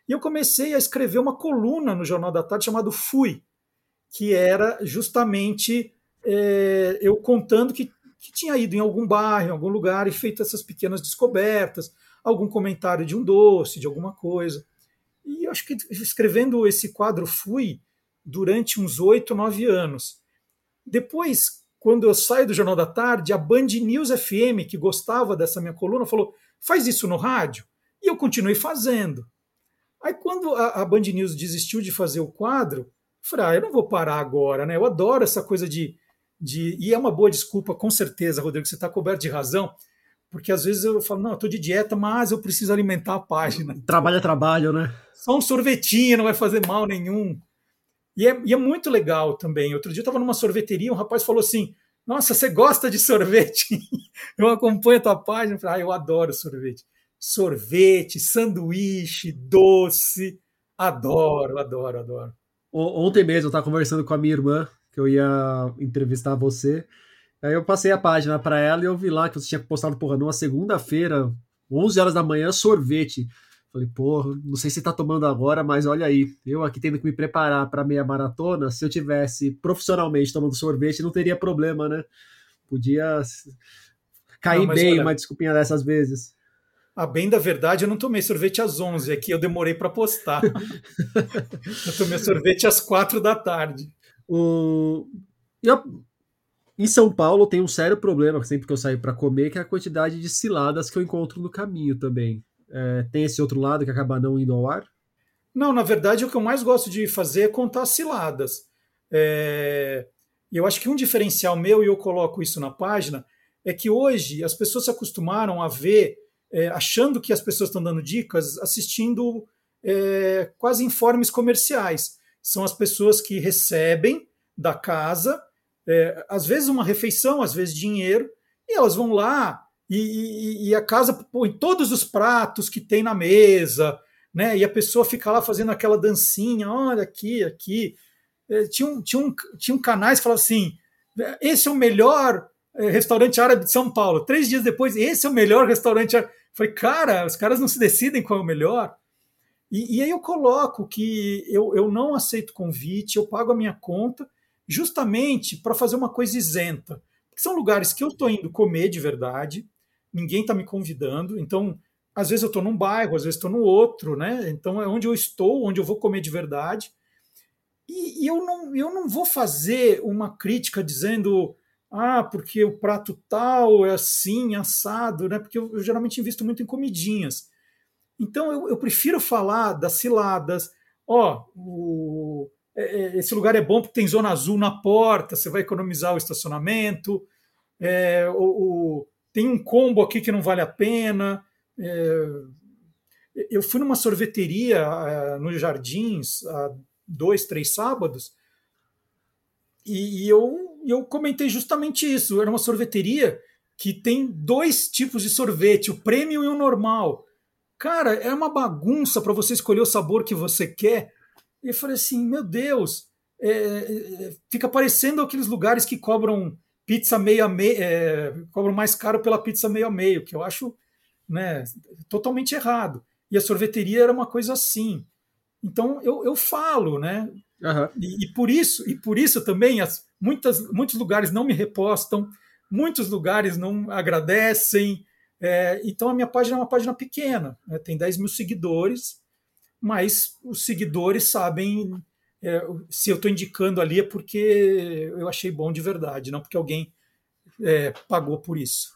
E eu comecei a escrever uma coluna no Jornal da Tarde chamado Fui, que era justamente é, eu contando que, que tinha ido em algum bairro, em algum lugar e feito essas pequenas descobertas, algum comentário de um doce, de alguma coisa. E acho que escrevendo esse quadro fui durante uns oito, nove anos. Depois, quando eu saio do Jornal da Tarde, a Band News FM, que gostava dessa minha coluna, falou: faz isso no rádio. E eu continuei fazendo. Aí, quando a, a Band News desistiu de fazer o quadro, falei: ah, eu não vou parar agora, né? Eu adoro essa coisa de. de... E é uma boa desculpa, com certeza, Rodrigo, você está coberto de razão porque às vezes eu falo, não, eu tô de dieta, mas eu preciso alimentar a página. Trabalho é trabalho, né? Só um sorvetinho, não vai fazer mal nenhum. E é, e é muito legal também. Outro dia eu estava numa sorveteria, um rapaz falou assim: Nossa, você gosta de sorvete? eu acompanho a tua página. Eu falei, ah, eu adoro sorvete. Sorvete, sanduíche, doce. Adoro, adoro, adoro. Ontem mesmo eu estava conversando com a minha irmã, que eu ia entrevistar você. Aí eu passei a página para ela e eu vi lá que você tinha postado, porra, numa segunda-feira, 11 horas da manhã, sorvete. Falei, porra, não sei se tá tomando agora, mas olha aí, eu aqui tendo que me preparar para meia maratona, se eu tivesse profissionalmente tomando sorvete, não teria problema, né? Podia cair não, bem olha, uma desculpinha dessas vezes. A bem da verdade, eu não tomei sorvete às 11, aqui eu demorei para postar. eu tomei sorvete às 4 da tarde. O... Eu... Em São Paulo tem um sério problema sempre que eu saio para comer, que é a quantidade de ciladas que eu encontro no caminho também é, tem esse outro lado que acaba não indo ao ar? Não, na verdade, o que eu mais gosto de fazer é contar ciladas. É, eu acho que um diferencial meu, e eu coloco isso na página, é que hoje as pessoas se acostumaram a ver, é, achando que as pessoas estão dando dicas, assistindo é, quase informes comerciais. São as pessoas que recebem da casa, é, às vezes uma refeição, às vezes dinheiro, e elas vão lá e, e, e, a casa põe todos os pratos que tem na mesa, né? E a pessoa fica lá fazendo aquela dancinha, olha aqui, aqui. É, tinha, um, tinha, um, tinha um canais que falavam assim: esse é o melhor é, restaurante árabe de São Paulo. Três dias depois, esse é o melhor restaurante árabe. Falei, cara, os caras não se decidem qual é o melhor. E, e aí eu coloco que eu, eu não aceito convite, eu pago a minha conta, justamente para fazer uma coisa isenta. Porque são lugares que eu estou indo comer de verdade, ninguém está me convidando, então às vezes eu estou num bairro, às vezes estou no outro, né? Então é onde eu estou, onde eu vou comer de verdade. E, e, eu, não, eu não vou fazer uma crítica dizendo ah, porque o prato tal é assim, assado, né? Porque eu, eu geralmente invisto muito em comidinhas. Então eu, eu prefiro falar das ciladas. Ó, oh, esse lugar é bom porque tem zona azul na porta, você vai economizar o estacionamento. É, o, o tem um combo aqui que não vale a pena. É, eu fui numa sorveteria é, nos Jardins há dois, três sábados e, e eu, eu comentei justamente isso. Era uma sorveteria que tem dois tipos de sorvete, o premium e o normal. Cara, é uma bagunça para você escolher o sabor que você quer. E eu falei assim, meu Deus, é, é, fica parecendo aqueles lugares que cobram pizza meio a meio, é, cobram mais caro pela pizza meio a meio, que eu acho né, totalmente errado. E a sorveteria era uma coisa assim. Então eu, eu falo, né? Uhum. E, e, por isso, e por isso também as, muitas, muitos lugares não me repostam, muitos lugares não agradecem. É, então a minha página é uma página pequena, né, tem 10 mil seguidores, mas os seguidores sabem é, se eu estou indicando ali é porque eu achei bom de verdade, não porque alguém é, pagou por isso.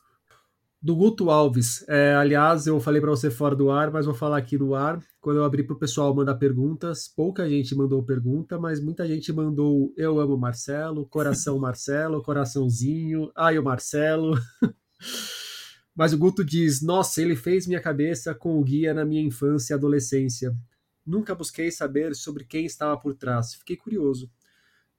Do Guto Alves, é, aliás, eu falei para você fora do ar, mas vou falar aqui no ar. Quando eu abri para o pessoal mandar perguntas, pouca gente mandou pergunta, mas muita gente mandou Eu amo Marcelo, Coração Marcelo, Coraçãozinho, Ai o Marcelo. mas o Guto diz: Nossa, ele fez minha cabeça com o guia na minha infância e adolescência. Nunca busquei saber sobre quem estava por trás. Fiquei curioso.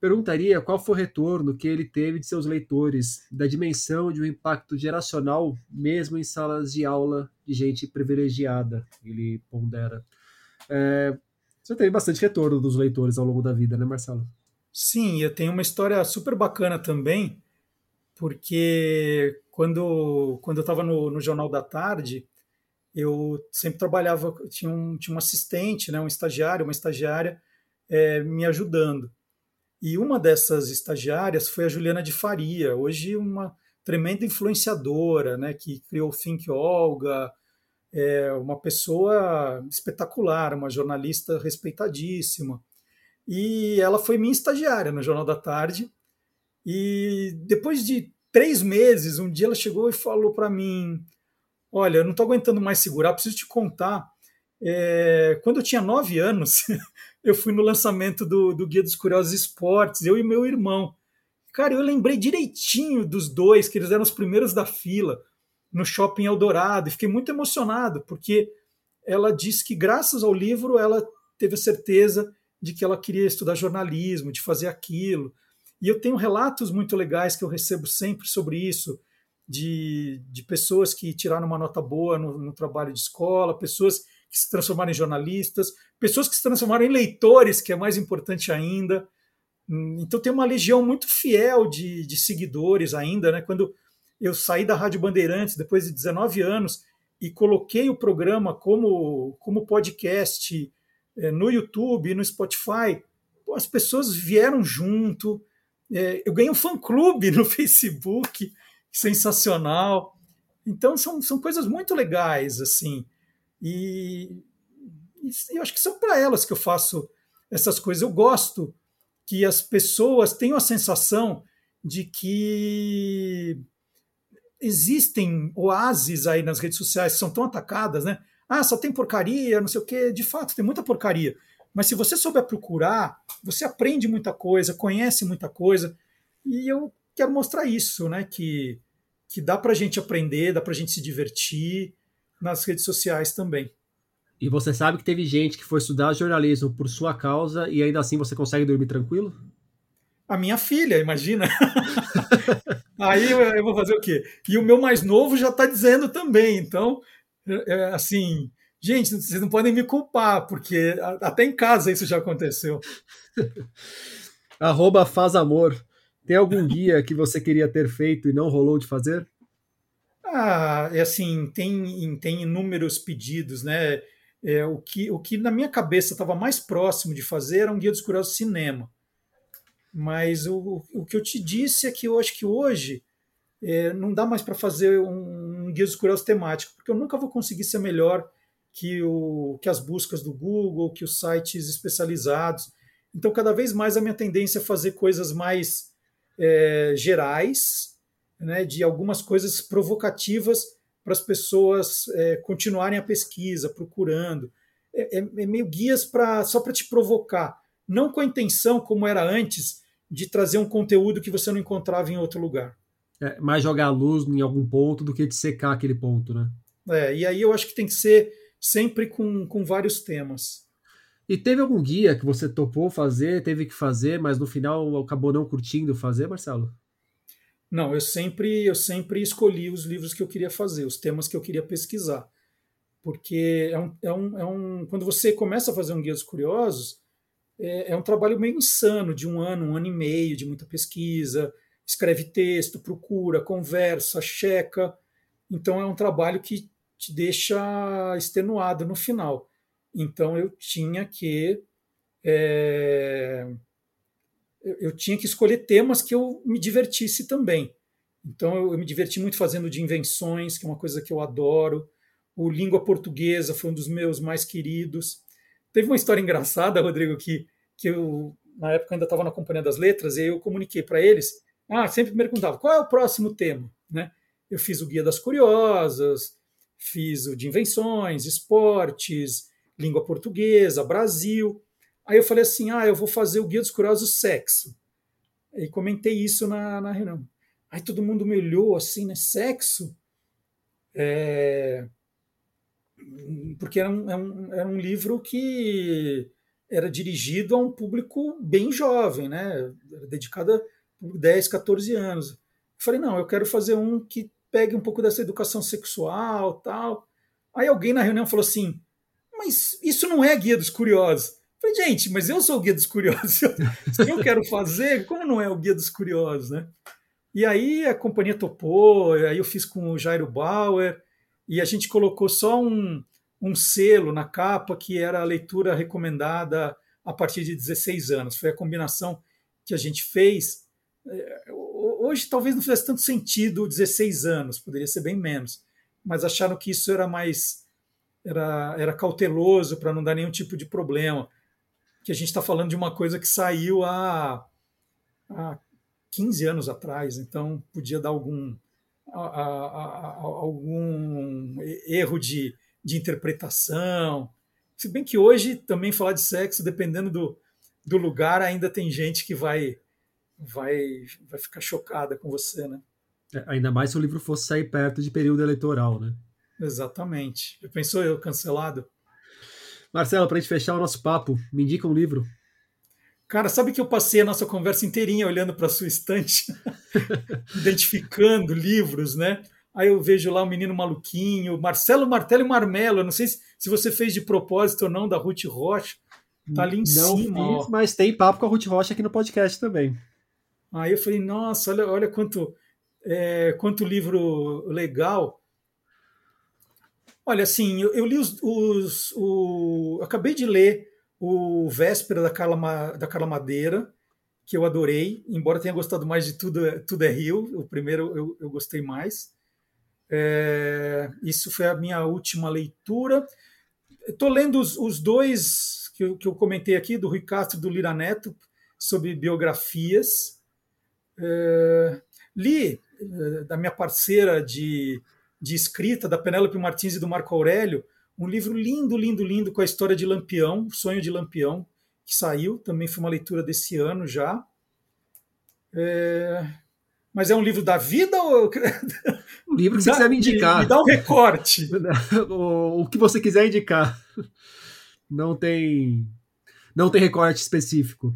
Perguntaria qual foi o retorno que ele teve de seus leitores, da dimensão de um impacto geracional, mesmo em salas de aula de gente privilegiada, ele pondera. É, você teve bastante retorno dos leitores ao longo da vida, né, Marcelo? Sim, eu tenho uma história super bacana também, porque quando, quando eu estava no, no Jornal da Tarde, eu sempre trabalhava, tinha um, tinha um assistente, né, um estagiário, uma estagiária é, me ajudando. E uma dessas estagiárias foi a Juliana de Faria, hoje uma tremenda influenciadora, né, que criou o Think Olga, é uma pessoa espetacular, uma jornalista respeitadíssima. E ela foi minha estagiária no Jornal da Tarde. E depois de três meses, um dia ela chegou e falou para mim: Olha, eu não estou aguentando mais segurar, preciso te contar. É, quando eu tinha nove anos, eu fui no lançamento do, do Guia dos Curiosos Esportes, eu e meu irmão. Cara, eu lembrei direitinho dos dois, que eles eram os primeiros da fila no Shopping Eldorado, e fiquei muito emocionado, porque ela disse que, graças ao livro, ela teve a certeza de que ela queria estudar jornalismo, de fazer aquilo. E eu tenho relatos muito legais que eu recebo sempre sobre isso, de, de pessoas que tiraram uma nota boa no, no trabalho de escola, pessoas que se transformaram em jornalistas, pessoas que se transformaram em leitores, que é mais importante ainda. Então tem uma legião muito fiel de, de seguidores ainda, né? Quando eu saí da Rádio Bandeirantes depois de 19 anos e coloquei o programa como, como podcast é, no YouTube, no Spotify, as pessoas vieram junto. É, eu ganhei um fã-clube no Facebook, sensacional. Então são, são coisas muito legais, assim. E, e eu acho que são para elas que eu faço essas coisas. Eu gosto que as pessoas tenham a sensação de que existem oásis aí nas redes sociais que são tão atacadas, né? Ah, só tem porcaria, não sei o quê. De fato, tem muita porcaria. Mas se você souber procurar, você aprende muita coisa, conhece muita coisa. E eu quero mostrar isso, né? Que, que dá para a gente aprender, dá para a gente se divertir nas redes sociais também. E você sabe que teve gente que foi estudar jornalismo por sua causa e ainda assim você consegue dormir tranquilo? A minha filha, imagina. Aí eu vou fazer o quê? E o meu mais novo já está dizendo também. Então, é, é, assim, gente, vocês não podem me culpar, porque até em casa isso já aconteceu. Arroba faz amor. Tem algum guia que você queria ter feito e não rolou de fazer? Ah, é assim, tem, tem inúmeros pedidos, né? É, o, que, o que na minha cabeça estava mais próximo de fazer era um guia dos curiosos cinema. Mas o, o que eu te disse é que eu acho que hoje é, não dá mais para fazer um, um guia dos curiosos temático, porque eu nunca vou conseguir ser melhor que, o, que as buscas do Google, que os sites especializados. Então, cada vez mais a minha tendência é fazer coisas mais é, gerais, né, de algumas coisas provocativas para as pessoas é, continuarem a pesquisa, procurando. É, é, é meio guias pra, só para te provocar, não com a intenção, como era antes, de trazer um conteúdo que você não encontrava em outro lugar. É, mais jogar a luz em algum ponto do que de secar aquele ponto, né? É, e aí eu acho que tem que ser sempre com, com vários temas. E teve algum guia que você topou fazer, teve que fazer, mas no final acabou não curtindo fazer, Marcelo? Não, eu sempre, eu sempre escolhi os livros que eu queria fazer, os temas que eu queria pesquisar. Porque é um, é um, é um quando você começa a fazer um guia dos curiosos, é, é um trabalho meio insano, de um ano, um ano e meio, de muita pesquisa, escreve texto, procura, conversa, checa. Então é um trabalho que te deixa extenuado no final. Então eu tinha que é, eu tinha que escolher temas que eu me divertisse também. Então eu, eu, me diverti muito fazendo de invenções, que é uma coisa que eu adoro. O língua portuguesa foi um dos meus mais queridos. Teve uma história engraçada, Rodrigo, que, que eu, na época, ainda estava na Companhia das Letras, e eu comuniquei para eles. Ah, sempre me perguntava qual é o próximo tema. Né? Eu fiz o Guia das Curiosas, fiz o de invenções, esportes, língua portuguesa, Brasil. Aí eu falei assim: ah, eu vou fazer o Guia dos Curiosos Sexo. E comentei isso na, na reunião. Aí todo mundo me olhou assim, né? Sexo? É porque era um, era é um, era um livro que era dirigido a um público bem jovem, né? Era dedicado a 10, 14 anos. Eu falei, não, eu quero fazer um que pegue um pouco dessa educação sexual tal. Aí alguém na reunião falou assim, mas isso não é Guia dos Curiosos. Falei, gente, mas eu sou o Guia dos Curiosos. Se eu quero fazer, como não é o Guia dos Curiosos, né? E aí a companhia topou, aí eu fiz com o Jairo Bauer, e a gente colocou só um, um selo na capa que era a leitura recomendada a partir de 16 anos. Foi a combinação que a gente fez, é, hoje talvez não fizesse tanto sentido 16 anos, poderia ser bem menos, mas acharam que isso era mais era, era cauteloso para não dar nenhum tipo de problema. Que a gente está falando de uma coisa que saiu há, há 15 anos atrás, então podia dar algum, a, a, a, algum erro de, de interpretação. Se bem que hoje também falar de sexo, dependendo do, do lugar, ainda tem gente que vai vai vai ficar chocada com você, né? É, ainda mais se o livro fosse sair perto de período eleitoral, né? Exatamente. Pensou eu cancelado? Marcelo, para a gente fechar o nosso papo, me indica um livro. Cara, sabe que eu passei a nossa conversa inteirinha olhando para sua estante, identificando livros, né? Aí eu vejo lá o menino maluquinho, Marcelo Martelo e Marmelo. Eu não sei se, se você fez de propósito ou não, da Ruth Rocha. Tá ali em não cima. Fiz, mas tem papo com a Ruth Rocha aqui no podcast também. Aí eu falei, nossa, olha, olha quanto, é, quanto livro legal. Olha, assim, eu, eu li os, os o, acabei de ler o Véspera da Carla, da Carla Madeira, que eu adorei, embora tenha gostado mais de Tudo, Tudo é Rio, o primeiro eu, eu gostei mais. É, isso foi a minha última leitura. Estou lendo os, os dois que eu, que eu, comentei aqui, do Rui Castro e do Lira Neto, sobre biografias. É, li é, da minha parceira de, de escrita, da Penélope Martins e do Marco Aurélio, um livro lindo, lindo, lindo com a história de Lampião, Sonho de Lampião, que saiu, também foi uma leitura desse ano já. É... Mas é um livro da vida ou. Um livro que você quiser me indicar. Me, me dá um recorte. o, o que você quiser indicar. Não tem. Não tem recorte específico.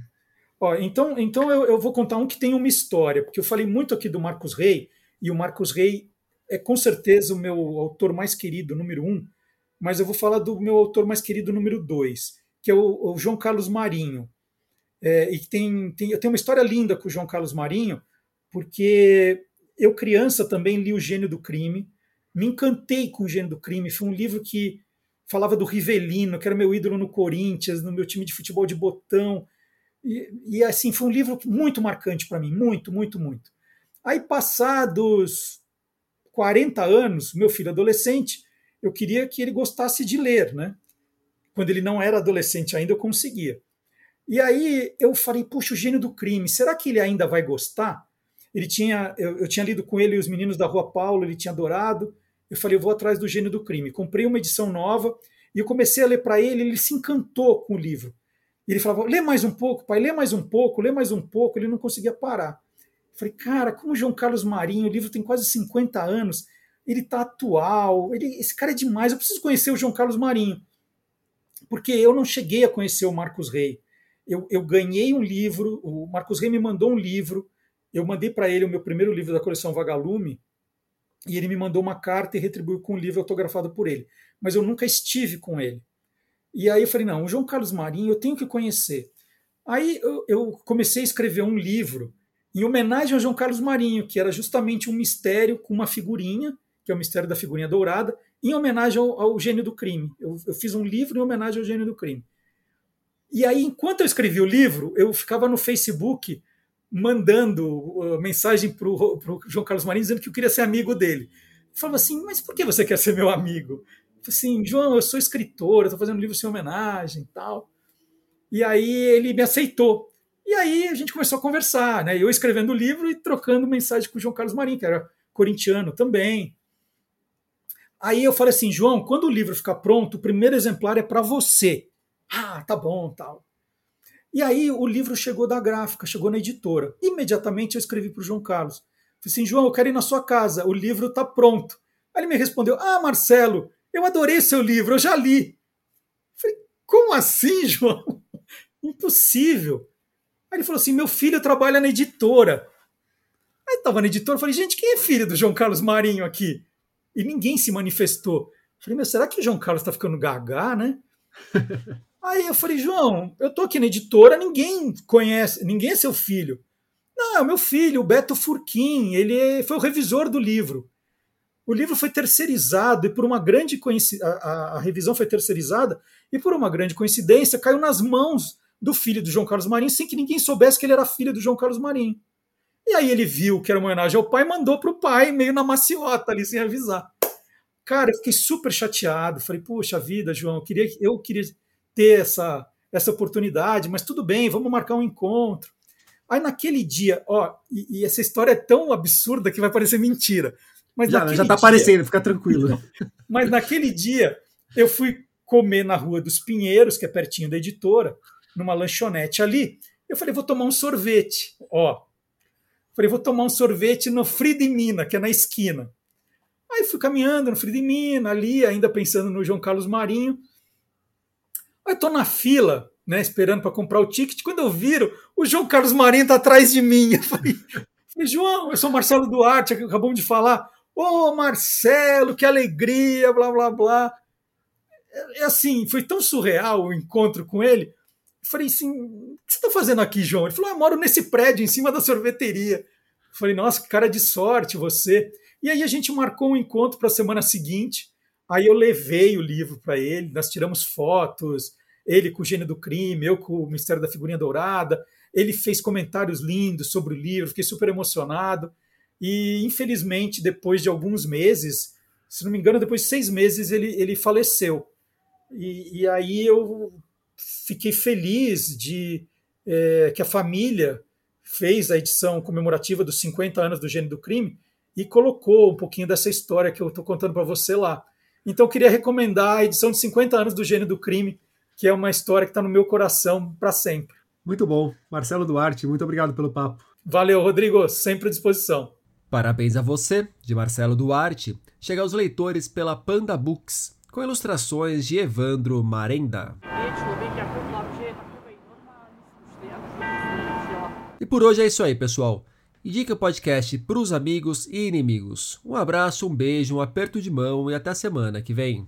Ó, então então eu, eu vou contar um que tem uma história, porque eu falei muito aqui do Marcos Rey, e o Marcos Rey é com certeza o meu autor mais querido, número um, mas eu vou falar do meu autor mais querido número dois, que é o, o João Carlos Marinho. É, e tem, tem, eu tenho uma história linda com o João Carlos Marinho, porque eu, criança, também li O Gênio do Crime, me encantei com O Gênio do Crime. Foi um livro que falava do Rivelino, que era meu ídolo no Corinthians, no meu time de futebol de botão. E, e assim, foi um livro muito marcante para mim, muito, muito, muito. Aí, passados 40 anos, meu filho adolescente, eu queria que ele gostasse de ler, né? Quando ele não era adolescente ainda, eu conseguia. E aí eu falei, puxa, o gênio do crime, será que ele ainda vai gostar? Ele tinha, eu, eu tinha lido com ele os meninos da Rua Paulo, ele tinha adorado. Eu falei, eu vou atrás do gênio do crime. Comprei uma edição nova e eu comecei a ler para ele, ele se encantou com o livro. Ele falava, lê mais um pouco, pai, lê mais um pouco, lê mais um pouco. Ele não conseguia parar. Falei, cara, como João Carlos Marinho, o livro tem quase 50 anos, ele tá atual, ele, esse cara é demais, eu preciso conhecer o João Carlos Marinho. Porque eu não cheguei a conhecer o Marcos Rey. Eu, eu ganhei um livro, o Marcos Rey me mandou um livro, eu mandei para ele o meu primeiro livro da coleção Vagalume, e ele me mandou uma carta e retribuiu com um livro autografado por ele. Mas eu nunca estive com ele. E aí eu falei, não, o João Carlos Marinho eu tenho que conhecer. Aí eu, eu comecei a escrever um livro em homenagem ao João Carlos Marinho, que era justamente um mistério com uma figurinha que é o Mistério da Figurinha Dourada, em homenagem ao, ao gênio do crime. Eu, eu, fiz um livro em homenagem ao gênio do crime. E aí, enquanto eu escrevi o livro, eu ficava no Facebook mandando uh, mensagem para o João Carlos Marinho dizendo que eu queria ser amigo dele. Eu falava assim, mas por que você quer ser meu amigo? Eu assim, João, eu sou escritor, eu estou fazendo um livro sem homenagem e tal. E aí ele me aceitou. E aí a gente começou a conversar, né? Eu escrevendo o livro e trocando mensagem com o João Carlos Marinho, que era corintiano também. Aí eu falei assim, João, quando o livro ficar pronto, o primeiro exemplar é para você. Ah, tá bom, tal. E aí o livro chegou da gráfica, chegou na editora. Imediatamente eu escrevi para o João Carlos. Falei assim, João, eu quero ir na sua casa, o livro está pronto. Aí ele me respondeu, ah, Marcelo, eu adorei seu livro, eu já li. falei, como assim, João? Impossível. Aí ele falou assim, meu filho trabalha na editora. Aí estava na editora, eu falei, gente, quem é filho do João Carlos Marinho aqui? e ninguém se manifestou. Falei, mas será que o João Carlos está ficando gaga, né? Aí eu falei, João, eu tô aqui na editora, ninguém conhece, ninguém é seu filho. Não, é o meu filho, o Beto Furquim, ele foi o revisor do livro. O livro foi terceirizado e por uma grande coincidência, a, a, revisão foi terceirizada e por uma grande coincidência caiu nas mãos do filho do João Carlos Marinho, sem que ninguém soubesse que ele era filho do João Carlos Marinho. E aí ele viu que era uma homenagem ao pai e mandou para o pai, meio na maciota ali, sem avisar. Cara, eu fiquei super chateado. Falei, puxa vida, João, eu queria, eu queria ter essa, essa oportunidade, mas tudo bem, vamos marcar um encontro. Aí naquele dia, ó, e, e essa história é tão absurda que vai parecer mentira. Mas já, já tá dia, aparecendo, fica tranquilo. Mas naquele dia, eu fui comer na Rua dos Pinheiros, que é pertinho da editora, numa lanchonete ali. Eu falei, vou tomar um sorvete. Ó, falei, vou tomar um sorvete no Frida Mina, que é na esquina. Aí fui caminhando no Frida Mina, ali, ainda pensando no João Carlos Marinho. Aí tô na fila, né, esperando para comprar o ticket. Quando eu viro, o João Carlos Marinho tá atrás de mim. Eu falei, falei João, eu sou Marcelo Duarte, acabamos de falar. Ô, oh, Marcelo, que alegria, blá, blá, blá. É, é assim, foi tão surreal o encontro com ele. Falei assim, o que você está fazendo aqui, João? Ele falou, ah, eu moro nesse prédio, em cima da sorveteria. Eu falei, nossa, que cara de sorte você. E aí a gente marcou um encontro para a semana seguinte. Aí eu levei o livro para ele, nós tiramos fotos, ele com o gênio do crime, eu com o Mistério da Figurinha Dourada. Ele fez comentários lindos sobre o livro, fiquei super emocionado. E infelizmente, depois de alguns meses, se não me engano, depois de seis meses, ele, ele faleceu. E, e aí eu fiquei feliz de é, que a família fez a edição comemorativa dos 50 anos do Gênio do Crime e colocou um pouquinho dessa história que eu estou contando para você lá. Então, eu queria recomendar a edição de 50 anos do Gênio do Crime, que é uma história que está no meu coração para sempre. Muito bom. Marcelo Duarte, muito obrigado pelo papo. Valeu, Rodrigo. Sempre à disposição. Parabéns a você, de Marcelo Duarte, chega aos leitores pela Panda Books, com ilustrações de Evandro Marenda. E por hoje é isso aí, pessoal. Indique o podcast para os amigos e inimigos. Um abraço, um beijo, um aperto de mão e até a semana que vem.